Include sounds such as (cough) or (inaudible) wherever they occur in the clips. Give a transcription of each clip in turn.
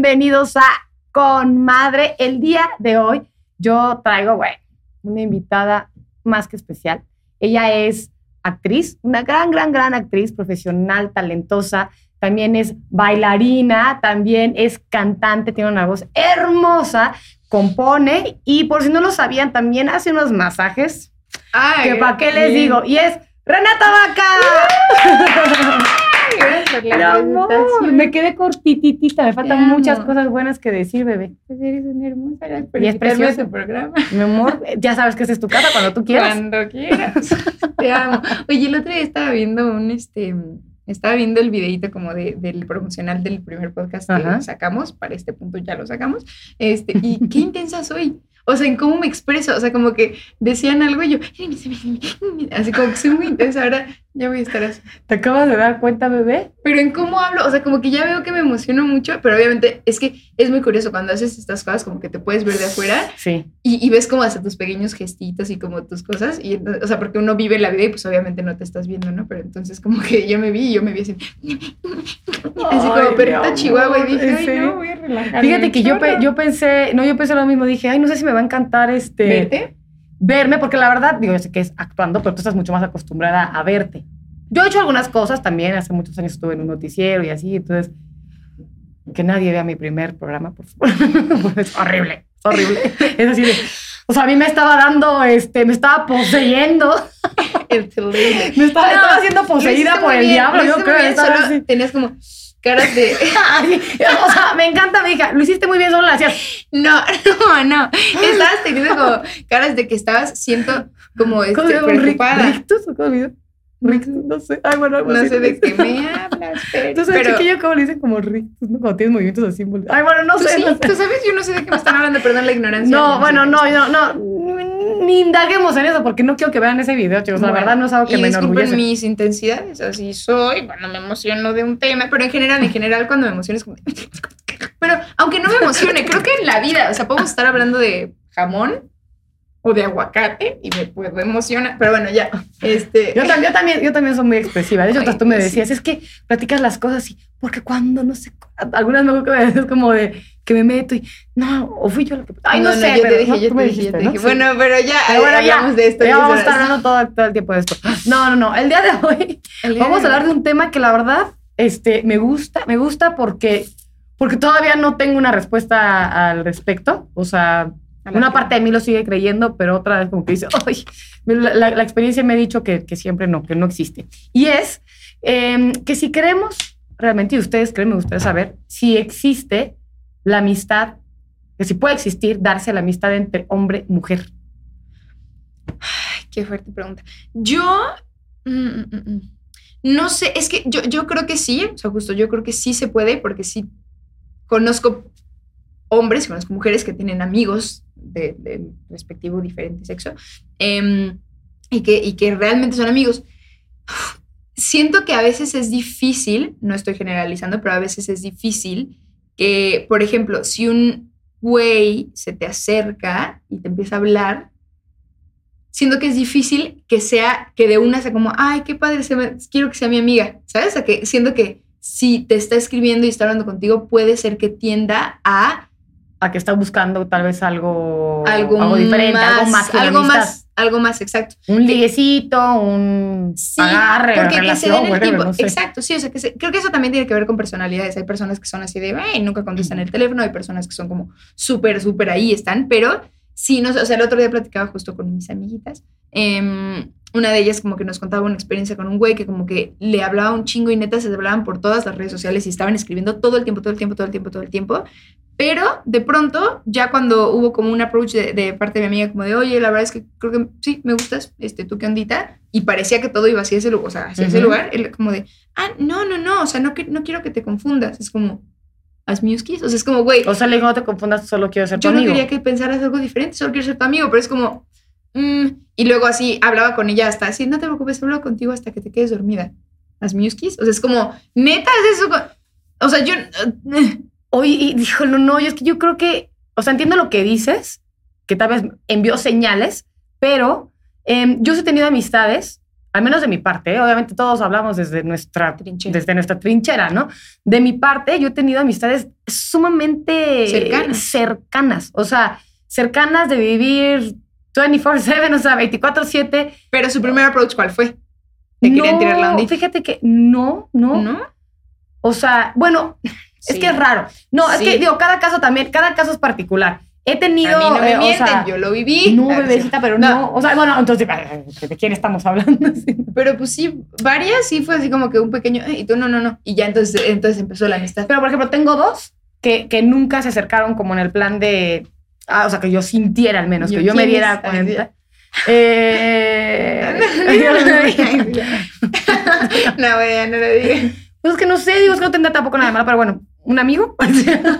bienvenidos a Con Madre. El día de hoy yo traigo, una invitada más que especial. Ella es actriz, una gran, gran, gran actriz, profesional, talentosa. También es bailarina, también es cantante, tiene una voz hermosa, compone y por si no lo sabían, también hace unos masajes. Ay, que para qué les digo. Y es Renata Vaca. Gracias por la Mi amor, presentación. me quedé cortititita, me faltan muchas cosas buenas que decir, bebé. Pues eres una hermosa. Gracias por Y es preciosa. tu programa. Mi amor, ya sabes que esta es tu casa cuando tú quieras. Cuando quieras. Te amo. Oye, el otro día estaba viendo un, este, estaba viendo el videito como de, del promocional del primer podcast que Ajá. sacamos, para este punto ya lo sacamos, este, y qué intensa soy. O sea, en cómo me expreso, o sea, como que decían algo y yo, así como que soy muy intensa, ahora ya voy a estar así. ¿Te acabas de dar cuenta, bebé? Pero en cómo hablo, o sea, como que ya veo que me emociono mucho, pero obviamente es que es muy curioso cuando haces estas cosas, como que te puedes ver de afuera Sí. y, y ves como hasta tus pequeños gestitos y como tus cosas, y o sea, porque uno vive la vida y pues obviamente no te estás viendo, ¿no? Pero entonces como que yo me vi y yo me vi así, así como perrita chihuahua y dije, ¿en ay, no, voy a relajar. Fíjate que yo, yo pensé, no, yo pensé lo mismo, dije, ay, no sé si me va a encantar este ¿Verte? Verme, porque la verdad, digo, yo sé que es actuando, pero tú estás mucho más acostumbrada a verte. Yo he hecho algunas cosas también, hace muchos años estuve en un noticiero y así, entonces, que nadie vea mi primer programa, por favor. (laughs) es horrible, es horrible. Es así de, o sea, a mí me estaba dando, este, me estaba poseyendo, (laughs) me estaba, No, estaba siendo poseída por el bien, diablo, lo yo creo. solo así. tenías como caras de... (laughs) (laughs) O sea, me encanta, mi hija, lo hiciste muy bien, solo lo hacías. No, (laughs) no, no. Estabas teniendo como caras de que estabas, siento, como este, preocupada. ¿Rictus o cómo? Rictus, no sé. Ay, bueno, No sé de qué me (laughs) hablas, pero... Entonces, pero chiquillo, ¿cómo le dicen como rictus? ¿no? Cuando tienes movimientos así. Ay, bueno, no ¿tú sé. sí? no sé. ¿Tú sabes? Yo no sé de qué me están hablando, perdón la ignorancia. No, bueno, no, no, no. Ni indaguemos en eso porque no quiero que vean ese video, chicos. La Bueno, verdad no es algo que y me disculpen enorgullece. mis intensidades, así soy, cuando me emociono de un tema, pero en general, en general cuando me emociono es como... (laughs) Pero aunque no me emocione, creo que en la vida, o sea, podemos estar hablando de jamón o de aguacate y me puedo emocionar, pero bueno, ya, este... Yo, tam- yo también, yo también soy muy expresiva. De hecho, Ay, tú me decías, es que platicas las cosas y, porque cuando no sé, algunas me decías como de que me meto y, no, o fui yo la que. Ay, no, sé, yo pero te dije, no, yo te dije. Bueno, pero ya, Pero bueno, ya, hablamos de esto. ya vamos a estar hablando todo, todo el tiempo de esto. No, no, no. El día de hoy día vamos a hablar de un tema que la verdad este, me gusta, me gusta porque, porque todavía no tengo una respuesta al respecto. O sea, una parte de mí lo sigue creyendo, pero otra vez como que dice, (laughs) ay, la, la- la experiencia me ha dicho que, que siempre no, que no existe. Y es em, que si queremos realmente, y ustedes creen, me gustaría saber, si existe la amistad, que si puede existir, darse la amistad entre hombre y mujer. Ay, qué fuerte pregunta. Yo. mm, mm, mm. No sé, es que yo, yo creo que sí, o sea, justo yo creo que sí se puede, porque sí conozco hombres, conozco mujeres que tienen amigos de- respectivo diferente sexo em, y, que, y que realmente son amigos. Siento que a veces es difícil, no estoy generalizando, pero a veces es difícil que, por ejemplo, si un güey se te acerca y te empieza a hablar, siento que es difícil que sea, que de una sea como, ay, qué padre, se me- quiero que sea mi amiga, ¿sabes? Que siento que si te está escribiendo y está hablando contigo, puede ser que tienda a A que está buscando tal vez algo, algo, algo diferente, más, algo más algo más, algo más exacto. Un liguecito, un Sí, agarre, porque que se relación, den el tiempo. no sé. Exacto, sí, o sea, que se- creo que eso también tiene que ver con personalidades. Hay personas que son así de, ay, nunca contestan el teléfono, hay personas que son como súper, súper ahí están, pero sí, no o sea, el otro día platicaba justo con mis amiguitas. em, una de ellas como que nos contaba una experiencia con un güey que como que le hablaba un chingo y neta se hablaban por todas las redes sociales y estaban escribiendo todo el tiempo, todo el tiempo, todo el tiempo, todo el tiempo. Pero de pronto, ya cuando hubo como un approach de, de parte de mi amiga, como de, oye, la verdad es que creo que sí, me gustas, este, tú qué ondita, y parecía que todo iba hacia ese, lu- o sea, hacia ese Ujú. lugar, él como de, ah, no, no, no, o sea, no, que- no quiero que te confundas, es como, haz miuskis, o sea, es como, güey, O sea, le digo, no te confundas, solo quiero ser tu yo no amigo. quería que pensaras algo diferente, solo quiero ser tu amigo, pero es como, mm, y luego así hablaba con ella hasta así, no te preocupes, hablo contigo hasta que te quedes dormida. ¿Haz miuskis? O sea, es como, neta, es eso. O sea, yo. eh, Oye, y dijo, no, no, yo es que yo creo que, o sea, entiendo lo que dices, que tal vez envió señales, pero em, yo sí he tenido amistades al menos de mi parte, ¿eh? obviamente todos hablamos desde nuestra, Trinchera. desde nuestra trinchera, ¿no? De mi parte, yo he tenido amistades sumamente Cercanas. cercanas, o sea, cercanas de vivir 24/7, o sea, 24/7. Pero su primer approach, ¿cuál fue? ¿Te querían tirar la? Fíjate que no, no, ¿No? O sea, bueno, es Sí. que es raro. No, es Sí. que digo, cada caso también, cada caso es particular. He tenido. A mí no me eh, o mienten, sea, yo lo viví. No, Ah, bebecita, pero No. no. O sea, bueno, entonces, ¿de quién estamos hablando? (laughs) Pero pues sí, varias sí fue así como que un pequeño, "Eh", y tú no, no, no. Y ya entonces, entonces empezó la amistad. Pero, por ejemplo, tengo dos que, que nunca se acercaron como en el plan de. Ah, o sea, que yo sintiera al menos, que yo me ¿quién diera cuenta. Eh, (laughs) no, (laughs) güey, (laughs) no lo digas. pues es que no sé, digo, es que no tendría tampoco nada de malo, pero bueno, un amigo,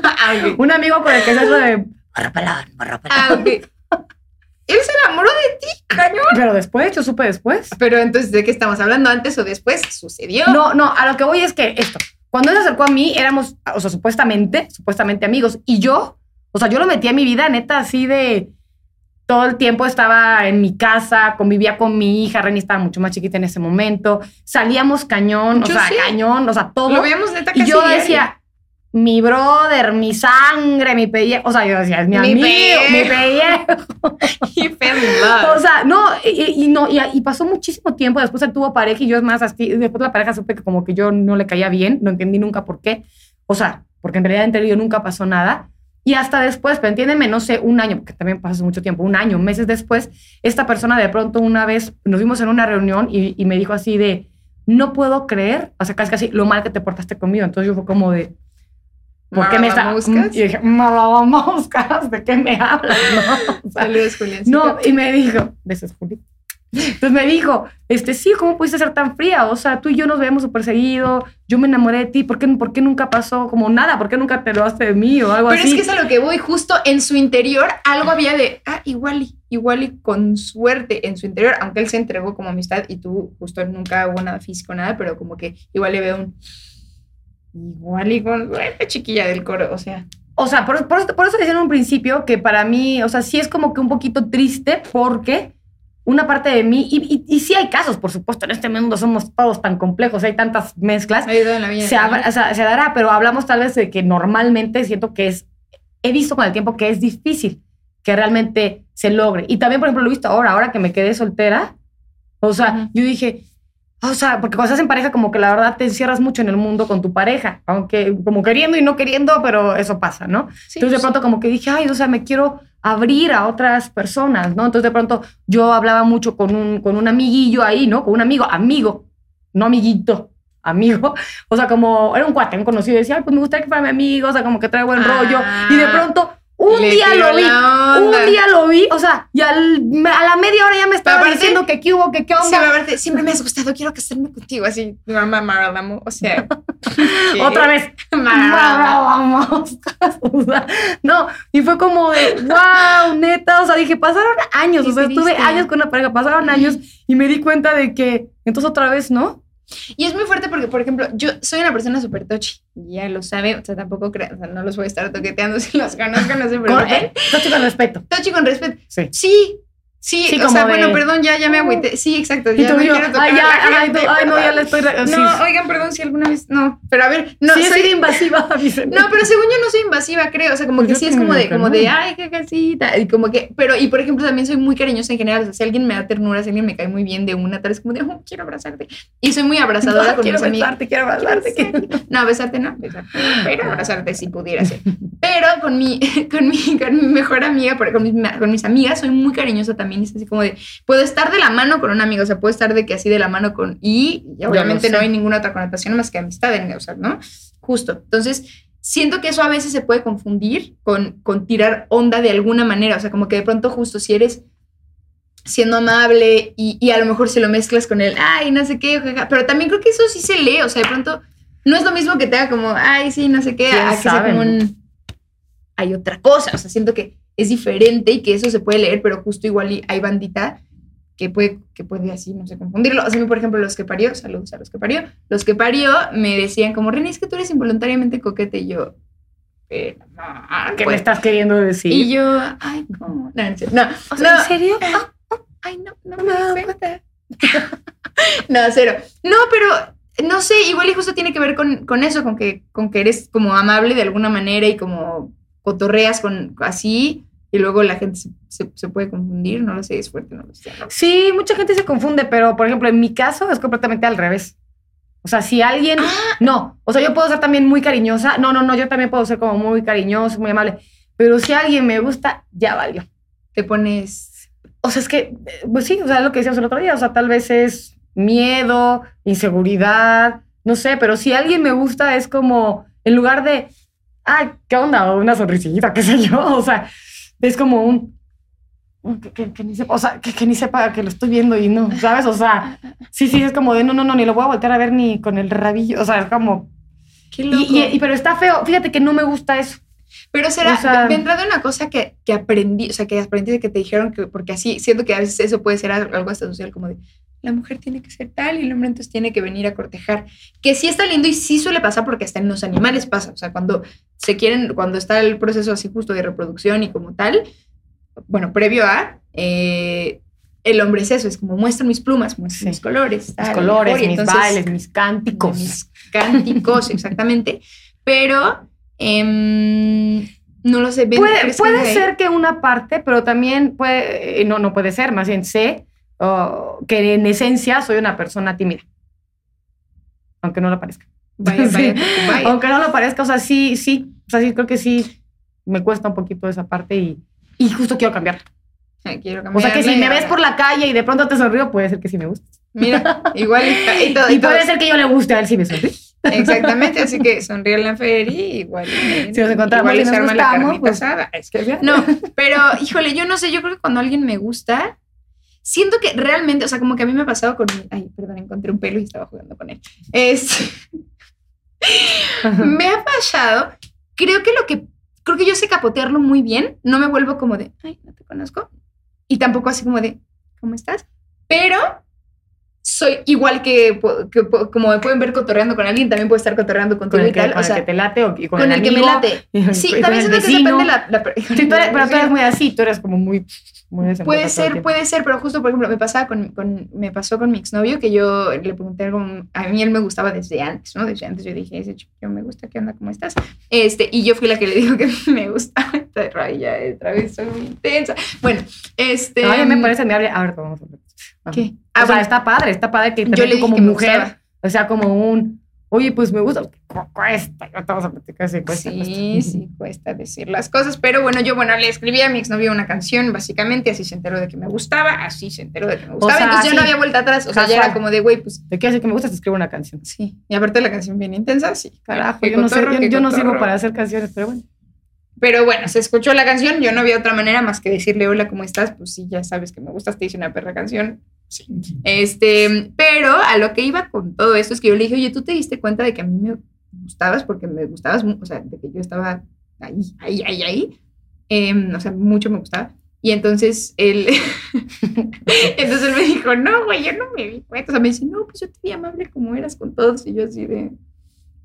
Ah, un amigo con el que es eso de barra pelón, barra. Ah, ok. Él se enamoró de ti, cañón. Pero después, yo supe después. Pero entonces, ¿de qué estamos hablando? ¿Antes o después? Sucedió. No, no, a lo que voy es que esto, cuando él se acercó a mí, éramos, o sea, supuestamente, supuestamente amigos. Y yo, o sea, yo lo metí a mi vida, neta, así de todo el tiempo estaba en mi casa, convivía con mi hija, Reni estaba mucho más chiquita en ese momento, salíamos cañón, o Yo sea, sé. cañón, o sea, todo. Lo veíamos neta y casi yo diario. decía, mi brother, mi sangre, mi pellejo, o sea, yo decía, es mi, Mi amigo, mi pellejo. pellejo. (laughs) In love. O sea, no, y, y no, y, y pasó muchísimo tiempo. Después él tuvo pareja y yo es más así. Después la pareja supe que como que yo no le caía bien, no entendí nunca por qué. O sea, porque en realidad entre y yo nunca pasó nada. Y hasta después, pero entiéndeme, no sé, un año, porque también pasó mucho tiempo, un año, meses después, esta persona de pronto una vez nos vimos en una reunión y, y me dijo así de, no puedo creer, o sea, casi casi lo mal que te portaste conmigo. Entonces yo fue como de, ¿por qué me está? (laughs) Y dije, malabamuscas, ¿de qué me hablas? No, (laughs) o sea, Saludos, Julián. no, y me dijo, besos, Juli. Entonces me dijo, este, sí, ¿cómo pudiste ser tan fría? O sea, tú y yo nos veíamos súper seguido, yo me enamoré de ti, ¿por qué, ¿por qué nunca pasó como nada? ¿Por qué nunca te lo haste de mí o algo Pero así? es que es a lo que voy, justo en su interior algo había de, ah, igual y, igual y con suerte en su interior, aunque él se entregó como amistad y tú justo nunca hubo nada físico, nada, pero como que igual le veo un, igual y con suerte, chiquilla del coro, o sea, O sea, por, por, eso- por eso decía en un principio que para mí, o sea, sí es como que un poquito triste porque una parte de mí, y, y, y sí hay casos, por supuesto, en este mundo somos todos tan complejos, hay tantas mezclas, ha ido en la vida. se, abra- o sea, se dará, pero hablamos tal vez de que normalmente siento que es, he visto con el tiempo que es difícil que realmente se logre. Y también, por ejemplo, lo he visto ahora, ahora que me quedé soltera, o sea, yo dije, o sea, porque cuando estás en pareja como que la verdad te encierras mucho en el mundo con tu pareja, aunque como queriendo y no queriendo, pero eso pasa, ¿no? Sí, Entonces de sí. pronto como que dije, ay, o sea, me quiero abrir a otras personas, ¿no? Entonces de pronto yo hablaba mucho con un, con un amiguillo ahí, ¿no? Con un amigo, amigo, no amiguito, amigo. O sea, como era un cuate, un conocido, decía, ay, pues me gustaría que fuera mi amigo, o sea, como que trae buen Ah. rollo. Y de pronto, un Le día lo vi, un día lo vi, o sea, y al- a la media hora ya me estaba aparte- diciendo que qué hubo, que qué Sí, onda. pero aparte, siempre me has gustado, quiero casarme contigo, así, mamá Maralamo, o sea. (laughs) ¿qué? Otra vez, Maralamo. vamos. O sea, no, y fue como de, wow, neta, o sea, dije, pasaron años, Qué o sea, estuve años con una pareja, pasaron años y me di cuenta de que, entonces otra vez, ¿no? Y es muy fuerte porque, por ejemplo, yo soy una persona súper touchy. Ya lo sabe, o sea, tampoco crean, o sea, no los voy a estar toqueteando (laughs) si los conozco, no Con, preocupen. eh, touchy con respeto. Touchy con respeto. Sí. Sí, sí, Sí, o como sea, de- bueno, perdón, ya, ya me agüité. Sí, exacto, Y ya y yo, quiero tocar ay, a la ya, ay, gente, ay, no, ya le estoy... No, sí. oigan, perdón si alguna vez. No, pero a ver, no, sí, soy. invasiva. (laughs) No, pero según yo no soy invasiva, creo. O sea, como Pues que yo sí es como de, como no. de, ay, qué casita. Y como que, pero, y por ejemplo, también soy muy cariñosa en general. O sea, si alguien me da ternura, si alguien me cae muy bien de una, tal vez como de, oh, quiero abrazarte. Y soy muy abrazadora No, con quiero mis besarte, quiero abrazarte. quiero- No, besarte no, besarte. no, Pero abrazarte si pudiera ser. (laughs) Pero con mi, (laughs) con mi, con mi mejor amiga, con mis, con mis amigas, soy muy cariñosa también. Es así como de, puedo estar de la mano con una amiga, o sea, puedo estar de que así de la mano con, y obviamente no hay ninguna otra connotación más que amistad, en- o sea, ¿no? Justo. Entonces, siento que eso a veces se puede confundir con, con tirar onda de alguna manera, o sea, como que de pronto justo si eres siendo amable y, y a lo mejor si lo mezclas con el, ay, no sé qué, jaja", pero también creo que eso sí se lee, o sea, de pronto no es lo mismo que te haga como, ay, sí, no sé qué, ¿Quién a que sea como un, hay otra cosa, o sea, siento que es diferente y que eso se puede leer, pero justo igual hay bandita que puede, que puede así, no sé, confundirlo. O sea, a mí, por ejemplo, los que parió, saludos a los que parió, los que parió me decían como, René, es que tú eres involuntariamente coquete, y yo, pero no, ¿Qué pues". me estás queriendo decir? Y yo, ay, ¿cómo? No, no, no, O sea, no. ¿En serio? (laughs) ay, no, no me di cuenta. (laughs) no, cero. No, pero no sé, igual y justo tiene que ver con, con eso, con que, con que eres como amable de alguna manera y como cotorreas con así y luego la gente se, se- se puede confundir, no lo sé, es fuerte, no lo sé. Sí, mucha gente se confunde, pero por ejemplo, en mi caso es completamente al revés. O sea, si alguien. No, o sea, yo puedo ser también muy cariñosa. No, no, no, yo también puedo ser como muy cariñoso, muy amable. Pero si alguien me gusta, ya valió. Te pones... O sea, es que, pues sí, o sea, es lo que decíamos el otro día. O sea, tal vez es miedo, inseguridad, no sé, pero si alguien me gusta es como, en lugar de, ay, ¿qué onda? O una sonrisita, qué sé yo. (laughs) O sea, es como un. Que, que- que ni sepa, o sea, que, que ni sepa que lo estoy viendo y no, ¿sabes? O sea, sí, sí, es como de no, no, no, ni lo voy a voltear a ver ni con el rabillo. O sea, es como. Qué Y, loco. y- y- pero está feo. Fíjate que no me gusta eso. Pero será, O sea- vendrá de una cosa que, que aprendí, o sea, que aprendí de que te dijeron que, porque así, siento que a veces eso puede ser algo algo hasta social, como de la mujer tiene que ser tal y el hombre entonces tiene que venir a cortejar. Que sí está lindo y sí suele pasar porque hasta en los animales pasa. O sea, cuando se quieren, cuando está el proceso así justo de reproducción y como tal, bueno, previo a, eh, el hombre es eso, es como muestro mis plumas, muestro Sí. mis colores. Mis colores, mejor, mis entonces- bailes, mis cánticos. mis cánticos, (laughs) exactamente. Pero em, no lo sé. ¿ven- Puede, puede ser que una parte, pero también puede, eh, no, no puede ser, más bien sé oh, que en esencia soy una persona tímida. Aunque no lo parezca. Vaya, (laughs) vaya, Sí. vaya. Aunque no lo parezca, o sea, sí, sí, o sea, sí, creo que sí me cuesta un poquito esa parte y, y justo quiero cambiar. Ay, quiero O sea, que si me ves por la calle y de pronto te sonrío, puede ser que sí me guste. Mira, (laughs) igual y, y todo, Y todo. puede ser que yo le guste a él si me sonríe. Exactamente, así que (laughs) sonríe en la feria y igual. Si nos encontramos igual y nos la gustamos, carnita pues, asada. Es que No, pero híjole, yo no sé, yo creo que cuando alguien me gusta, siento que realmente, o sea, como que a mí me ha pasado con. Ay, perdón, encontré un pelo y estaba jugando con él. Es. me ha pasado, creo que lo que, creo que yo sé capotearlo muy bien, no me vuelvo como de, ay, no te conozco, y tampoco así como de, ¿cómo estás? Pero soy igual que, que como me pueden ver cotorreando con alguien, también puedo estar cotorreando contigo Con el y que, tal, con o el sea, que te late o y con, con el, el que me late. y- Sí, y también el siento que depende de la, la Sí, tú eres- (laughs) pero tú eres muy así, tú eres como muy... muy Puede el ser, puede ser, pero justo, por ejemplo, me pasaba con, con- me pasó con mi exnovio que yo le pregunté algo, a mí él me gustaba desde antes, ¿no? Desde antes yo dije, ese chico me gusta, ¿qué onda? ¿Cómo estás? Este, y yo fui la que le dijo que (laughs) me gustaba, (laughs) esta raya, otra vez soy muy intensa. Bueno, este... Ay, me parece admirable. A ver, vamos a ver. ¿Qué? o Ah, sea, bueno, está padre, está padre que yo le tú como que mujer, o sea, como un, oye, pues me gusta, Cu- cuesta, ya te a platicar si cuesta. Sí, cuesta. sí, cuesta decir las cosas, pero bueno, yo, bueno, le escribí a mi exnovio una canción, básicamente, así se enteró de que me gustaba, así se enteró de que me gustaba, sea, entonces yo no sí. había vuelta atrás, o sea, ya era como de, güey, pues, ¿De qué hace que me gusta? Te escribo una canción. sí, y aparte la canción bien intensa, sí, Carajo, yo no, sé, yo, yo no sirvo para hacer canciones, pero bueno. Pero bueno, se escuchó la canción, yo no había otra manera más que decirle, hola, ¿cómo estás? Pues sí, ya sabes que me gustas, te hice una perra canción. Sí. Este, pero a lo que iba con todo esto es que yo le dije, oye, ¿tú te diste cuenta de que a mí me gustabas? Porque me gustabas, o sea, de que yo estaba ahí, ahí, ahí, ahí. Em, o sea, mucho me gustaba. Y entonces él, (laughs) entonces él me dijo, no, güey, yo no me di cuenta. O sea, me dice, no, pues yo te vi amable como eras con todos. Y yo así de,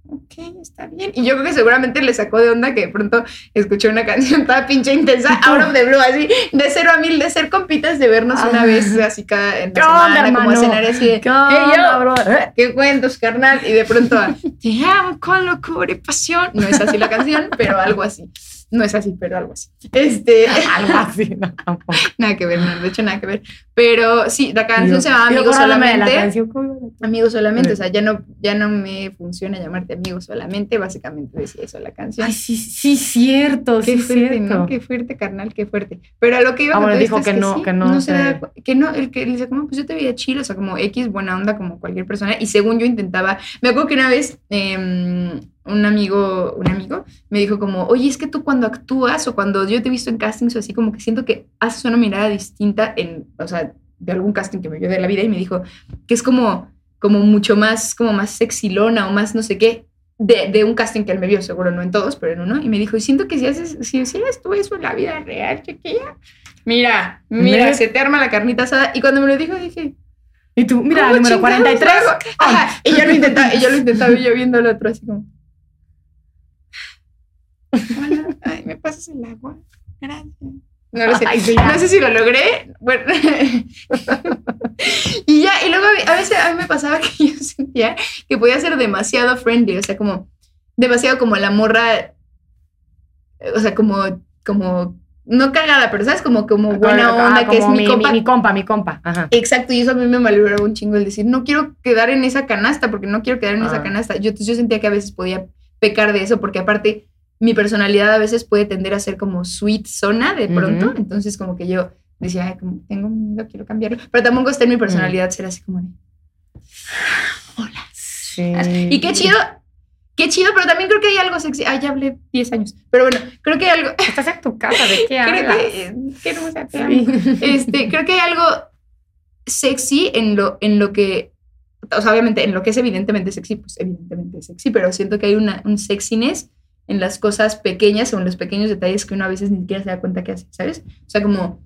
ok, está bien. Y yo creo que seguramente le sacó de onda que de pronto escuché una (laughs) canción toda pinche intensa, (laughs) of the blue, así, de cero a mil, de ser compitas, de vernos una Ah. vez así cada en la ¿Qué onda, semana, como a cenar así de, ¿Qué "Hey, onda, yo, bro? ¿Eh? ¿Qué cuentos, carnal? Y de pronto, te amo con locura y pasión. No es así la canción, pero algo así. (laughs) No es así, pero algo así. Este, (laughs) (laughs) Algo así, no, tampoco. nada que ver, no, de hecho nada que ver. Pero sí, la canción se llama Amigos Solamente. Amigos solamente, o sea, ya no, ya no me funciona llamarte amigos solamente, básicamente decía eso la canción. Ay, sí, sí, cierto, Qué sí, fuerte, cierto. ¿no? Qué fuerte, carnal, qué fuerte. Pero a lo que iba Ah, todo dijo es que no, sí, que no se se- da que no, el que le dice, como, pues yo te veía chido, o sea, como X, buena onda, como cualquier persona. Y según yo intentaba, me acuerdo que una vez em, un amigo, un amigo me dijo como, oye, es que tú cuando actúas o cuando yo te he visto en castings o así, como que siento que haces una mirada distinta en, o sea, de algún casting que me vio de la vida y me dijo que es como, como mucho más, como más sexilona o más no sé qué. De, de un casting que él me vio, seguro no en todos, pero en uno, y me dijo, y siento que si haces, si hicieras tú eso en la vida real, chiquilla, mira, mira, se te arma la carnita asada, y cuando me lo dijo dije, Y tú, mira, ¿Cómo número chingados 43. hago? Ajá, y yo lo intentaba, y yo lo intentaba, y yo viendo al otro así como. Hola, ay, ¿me pasas el agua? Gracias. No lo sé. Ay, sí, ya. no sé si lo logré. Bueno. (laughs) y ya, y luego a veces a mí me pasaba que yo sentía que podía ser demasiado friendly, o sea, como demasiado como la morra, o sea, como, como, no cagada, pero sabes, como, como buena Ah, onda, que es mi, compa. Mi, compa, mi compa. Ajá. Exacto, y eso a mí me malograba un chingo el decir, no quiero quedar en esa canasta, porque no quiero quedar en Ah. esa canasta. Yo, yo sentía que a veces podía pecar de eso, porque aparte mi personalidad a veces puede tender a ser como sweet zona de pronto, entonces como que yo decía, Ay, como tengo miedo, quiero cambiarlo, pero tampoco está en mi personalidad ser así como de, hola. Sí. Y qué chido, qué chido, pero también creo que hay algo sexy. Ay, ya hablé 10 años, pero bueno, creo que hay algo, (laughs) Estás en tu casa, ¿de qué (laughs) creo hablas? que, amo. Sí. Este, creo que hay algo sexy en lo, en lo que, o sea, obviamente en lo que es evidentemente sexy, pues evidentemente es sexy, pero siento que hay una, un sexiness en las cosas pequeñas o en los pequeños detalles que uno a veces ni siquiera se da cuenta que hace, ¿sabes? O sea, como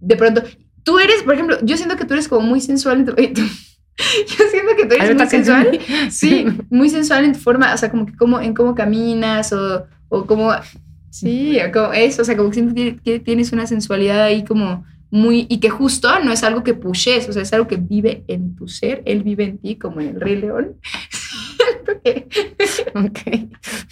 de pronto, tú eres, por ejemplo, yo siento que tú eres como muy sensual en tu... (laughs) Yo siento que tú eres muy sensual. (laughs) Sí, muy sensual en tu forma, o sea, como que como, en cómo caminas o, o cómo... Sí, o como eso, o sea, como que siento que que tienes una sensualidad ahí como muy... Y que justo no es algo que pushes, o sea, es algo que vive en tu ser, él vive en ti, como en el Rey León. (laughs) Siento que... (laughs) Ok,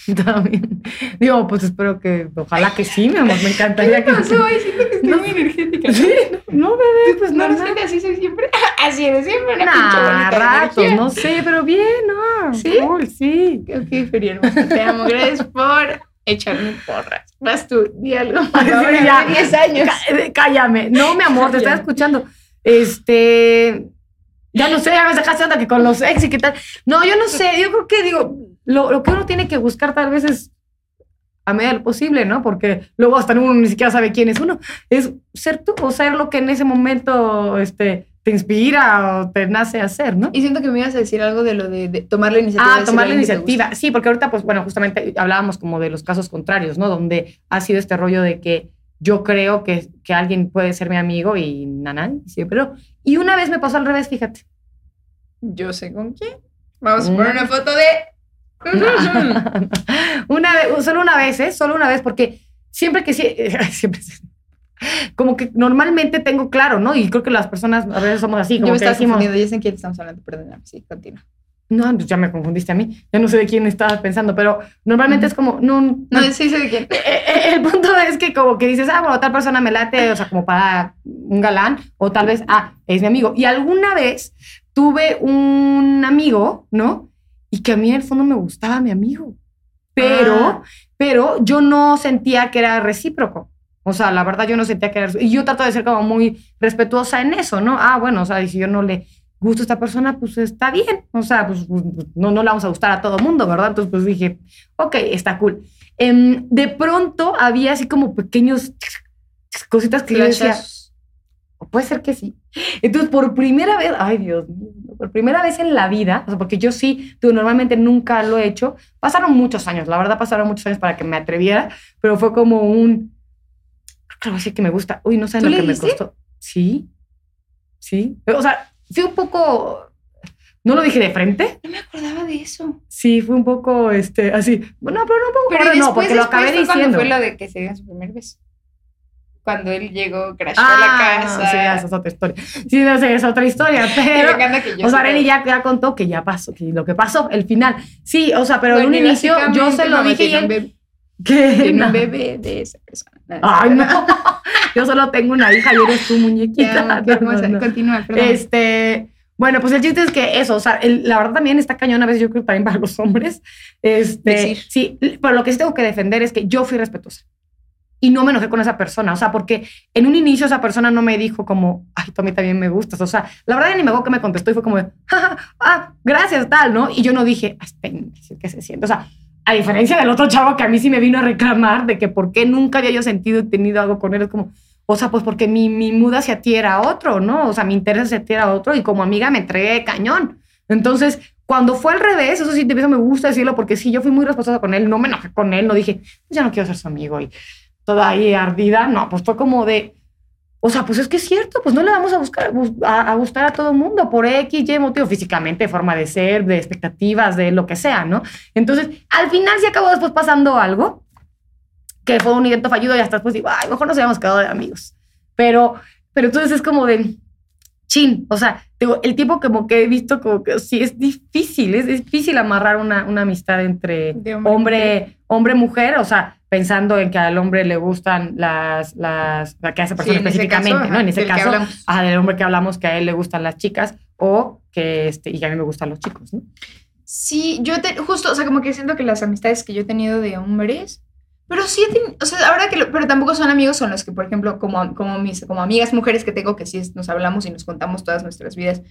está bien. Digo, pues espero que, ojalá que sí, mi amor, me encantaría que pasó? Ay, siento que estoy No. muy energética. Sí, no, bebé, pues No, no, sé, así soy siempre. (laughs) Así eres siempre, una Nah, ratos, no sé, pero bien, ¿no? ¿Sí? Cool, sí. Ok, Feri, hermosa, te amo. Gracias por echarme porras. Vas tú, di algo. (laughs) Ahora, ya. hace 10 años. Eh, Cállame. No, mi amor, te estaba escuchando. Este. Ya no sé, ya me sacaste onda que con los ex y qué tal. No, yo no sé. Yo creo que, digo, lo, lo que uno tiene que buscar tal vez es a medida de lo posible, ¿no? Porque luego hasta uno ni siquiera sabe quién es uno. Es ser tú o ser lo que en ese momento este, te inspira o te nace hacer, ¿no? Y siento que me ibas a decir algo de lo de, de tomar la iniciativa. Ah, tomar la iniciativa. Sí, porque ahorita, pues bueno, justamente hablábamos como de los casos contrarios, ¿no? Donde ha sido este rollo de que yo creo que, que alguien puede ser mi amigo y nanán, sí, pero... Y una vez me pasó al revés, fíjate. Yo sé con quién. Vamos a Mm. poner una foto de. (laughs) una vez, solo una vez, ¿eh? Solo una vez, porque siempre que sí, (laughs) siempre como que normalmente tengo claro, ¿no? Y creo que las personas a veces somos así, Yo como me que estaba decimos, confundiendo. Ya sé quién estamos hablando. Perdóname. Sí, continúa. no, pues ya me confundiste a mí, ya no sé de quién estabas pensando, pero normalmente Ujú. es como, no, No, sí sé de quién. Eh, eh, el punto es que como que dices, ah, bueno, tal persona me late, o sea, como para un galán, o tal vez, ah, es mi amigo. Y alguna vez tuve un amigo, ¿no? Y que a mí en el fondo me gustaba mi amigo. Pero, Ah. pero yo no sentía que era recíproco. O sea, la verdad yo no sentía que era. Y yo trato de ser como muy respetuosa en eso, ¿no? Ah, bueno, o sea, y si yo no le gusto a esta persona, pues está bien. O sea, pues pues, no, no le vamos a gustar a todo mundo, ¿verdad? Entonces, pues dije, ok, está cool. Em, de pronto había así como pequeños cositas que yo decía. Puede ser que sí. Entonces, por primera vez, ay Dios mío, por primera vez en la vida, o sea, porque yo sí, tú normalmente nunca lo he hecho, pasaron muchos años, la verdad pasaron muchos años para que me atreviera, pero fue como un, creo que que me gusta, uy, no sé ¿Tú lo que me costó. Sí, sí, o sea, fui un poco, no lo dije de frente, No me acordaba de eso. sí, fue un poco, este, así, bueno, pero no un poco, Pero no, después, porque lo después acabé fue diciendo. fue lo de que se dio su primer beso. Cuando él llegó, crashó Ah, la casa. sí, esa es otra historia. Sí, no sé, es otra historia, (laughs) pero... que yo O sea, Arely ya, ya contó que ya pasó, que lo que pasó, el final. Sí, o sea, pero en un inicio yo se lo dije y él... bebé- (laughs) que no. un bebé de esa persona. No, Ay, no. (laughs) Yo solo tengo una hija y eres tu muñequita. amo. Continúa, perdón. Este, bueno, pues el chiste es que eso, o sea, el- la verdad también está cañón a veces, yo creo también para los hombres. Este, Decir. sí, pero lo que sí tengo que defender es que yo fui respetuosa y no me enojé con esa persona, o sea, porque en un inicio esa persona no me dijo como, ay, tú a mí también me gustas, o sea, la verdad ni me acuerdo que me contestó y fue como, de, "Ja, (laughs) ja, ah, gracias, tal, ¿no? Y yo no dije, "Ay, este ¿qué se siente? O sea, a diferencia del otro chavo que a mí sí me vino a reclamar de que por qué nunca había yo sentido y tenido algo con él, es como, o sea, pues porque mi, mi muda hacia ti era otro, ¿no? O sea, mi interés hacia ti era otro y como amiga me entregué cañón. Entonces, cuando fue al revés, eso sí, de eso me gusta decirlo porque sí, yo fui muy respetuosa con él, no me enojé con él, no dije, "Pues ya no quiero ser su amigo y toda ahí ardida, no, pues fue como de, o sea, pues es que es cierto, pues no le vamos a buscar bus- a, a gustar a todo mundo por X, Y motivo, físicamente, forma de ser, de expectativas, de lo que sea, ¿no? Entonces, al final sí acabó después pasando algo que fue un intento fallido y hasta después digo, ay, mejor nos habíamos quedado de amigos. Pero, pero entonces es como de, chin, o sea, digo, el tipo como que he visto como que sí es difícil, es difícil amarrar una, una amistad entre hombre hombre, mujer, o sea, pensando en que al hombre le gustan las, las, que a esa persona específicamente, caso, ¿no? En ese del que caso, hablamos. ajá, del hombre que hablamos que a él le gustan las chicas o que, este, y que a mí me gustan los chicos, ¿no? Sí, yo te, justo, o sea, como que siento que las amistades que yo he tenido de hombres, pero sí o sea, ahora que, lo- pero tampoco son amigos, son los que, por ejemplo, como, como mis, como amigas mujeres que tengo, que sí nos hablamos y nos contamos todas nuestras vidas,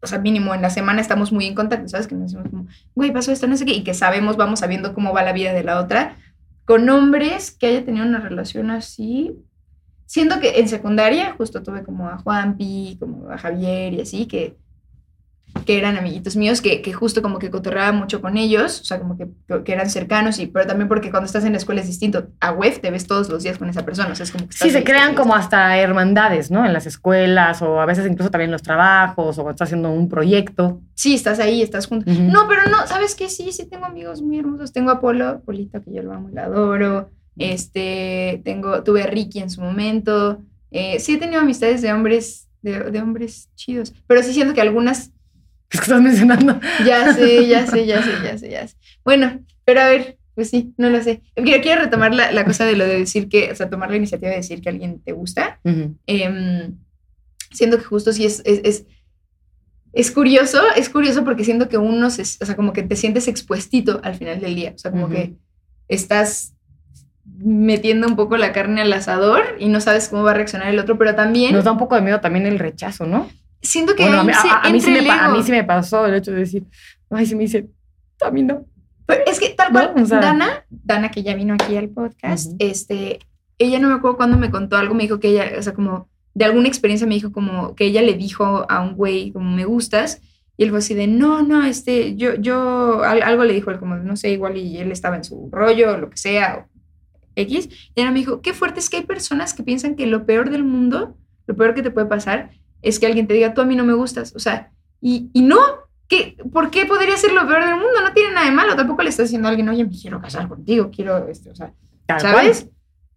o sea, mínimo en la semana estamos muy en contacto, ¿sabes? Que nos decimos como, güey, pasó esto, no sé qué, y que sabemos, vamos sabiendo cómo va la vida de la otra. Con hombres que haya tenido una relación así, siento que en secundaria justo tuve como a Juanpi, como a Javier y así, que que eran amiguitos míos, que, que justo como que cotorreaba mucho con ellos, o sea, como que, que eran cercanos, y, pero también porque cuando estás en la escuela es distinto. A web te ves todos los días con esa persona, o sea, es como que Sí, se crean como hasta hermandades, ¿no? En las escuelas o a veces incluso también en los trabajos o cuando estás haciendo un proyecto. Sí, estás ahí, estás junto. No, pero no, ¿sabes qué? Sí, sí tengo amigos muy hermosos. Tengo a Polo, Polito, que yo lo amo y lo adoro. Este, tengo, tuve a Ricky en su momento. Eh, sí he tenido amistades de hombres, de, de hombres chidos, pero sí siento que algunas Es que estás mencionando. Ya sé, ya sé, ya sé, ya sé, ya sé. Bueno, pero a ver, pues sí, no lo sé. Quiero, quiero retomar la, la cosa de lo de decir que, o sea, tomar la iniciativa de decir que alguien te gusta. Em, siento que justo sí es, es, es, es curioso, es curioso porque siento que uno, se, o sea, como que te sientes expuestito al final del día. O sea, como que estás metiendo un poco la carne al asador y no sabes cómo va a reaccionar el otro, pero también Nos da un poco de miedo también el rechazo, ¿no? Siento que Bueno, a mí, se a- a mí sí me, a mí sí me pasó el hecho de decir, ay, sí me dice, a mí no. Pero es que tal ¿No? cual, O sea- Dana, Dana que ya vino aquí al podcast, Ujú. este, ella no me acuerdo cuando me contó algo, me dijo que ella, o sea, como de alguna experiencia me dijo como que ella le dijo a un güey como me gustas y él fue así de no, no, este, yo, yo, al- algo le dijo él como no sé, igual y él estaba en su rollo o lo que sea, o X, y ella me dijo, qué fuerte es que hay personas que piensan que lo peor del mundo, lo peor que te puede pasar es que alguien te diga, tú a mí no me gustas, o sea, y, y no, ¿Qué, ¿Por qué podría ser lo peor del mundo? No tiene nada de malo. Tampoco le estás diciendo a alguien, oye, me quiero casar contigo, quiero, este, o sea, Tal ¿sabes? cual.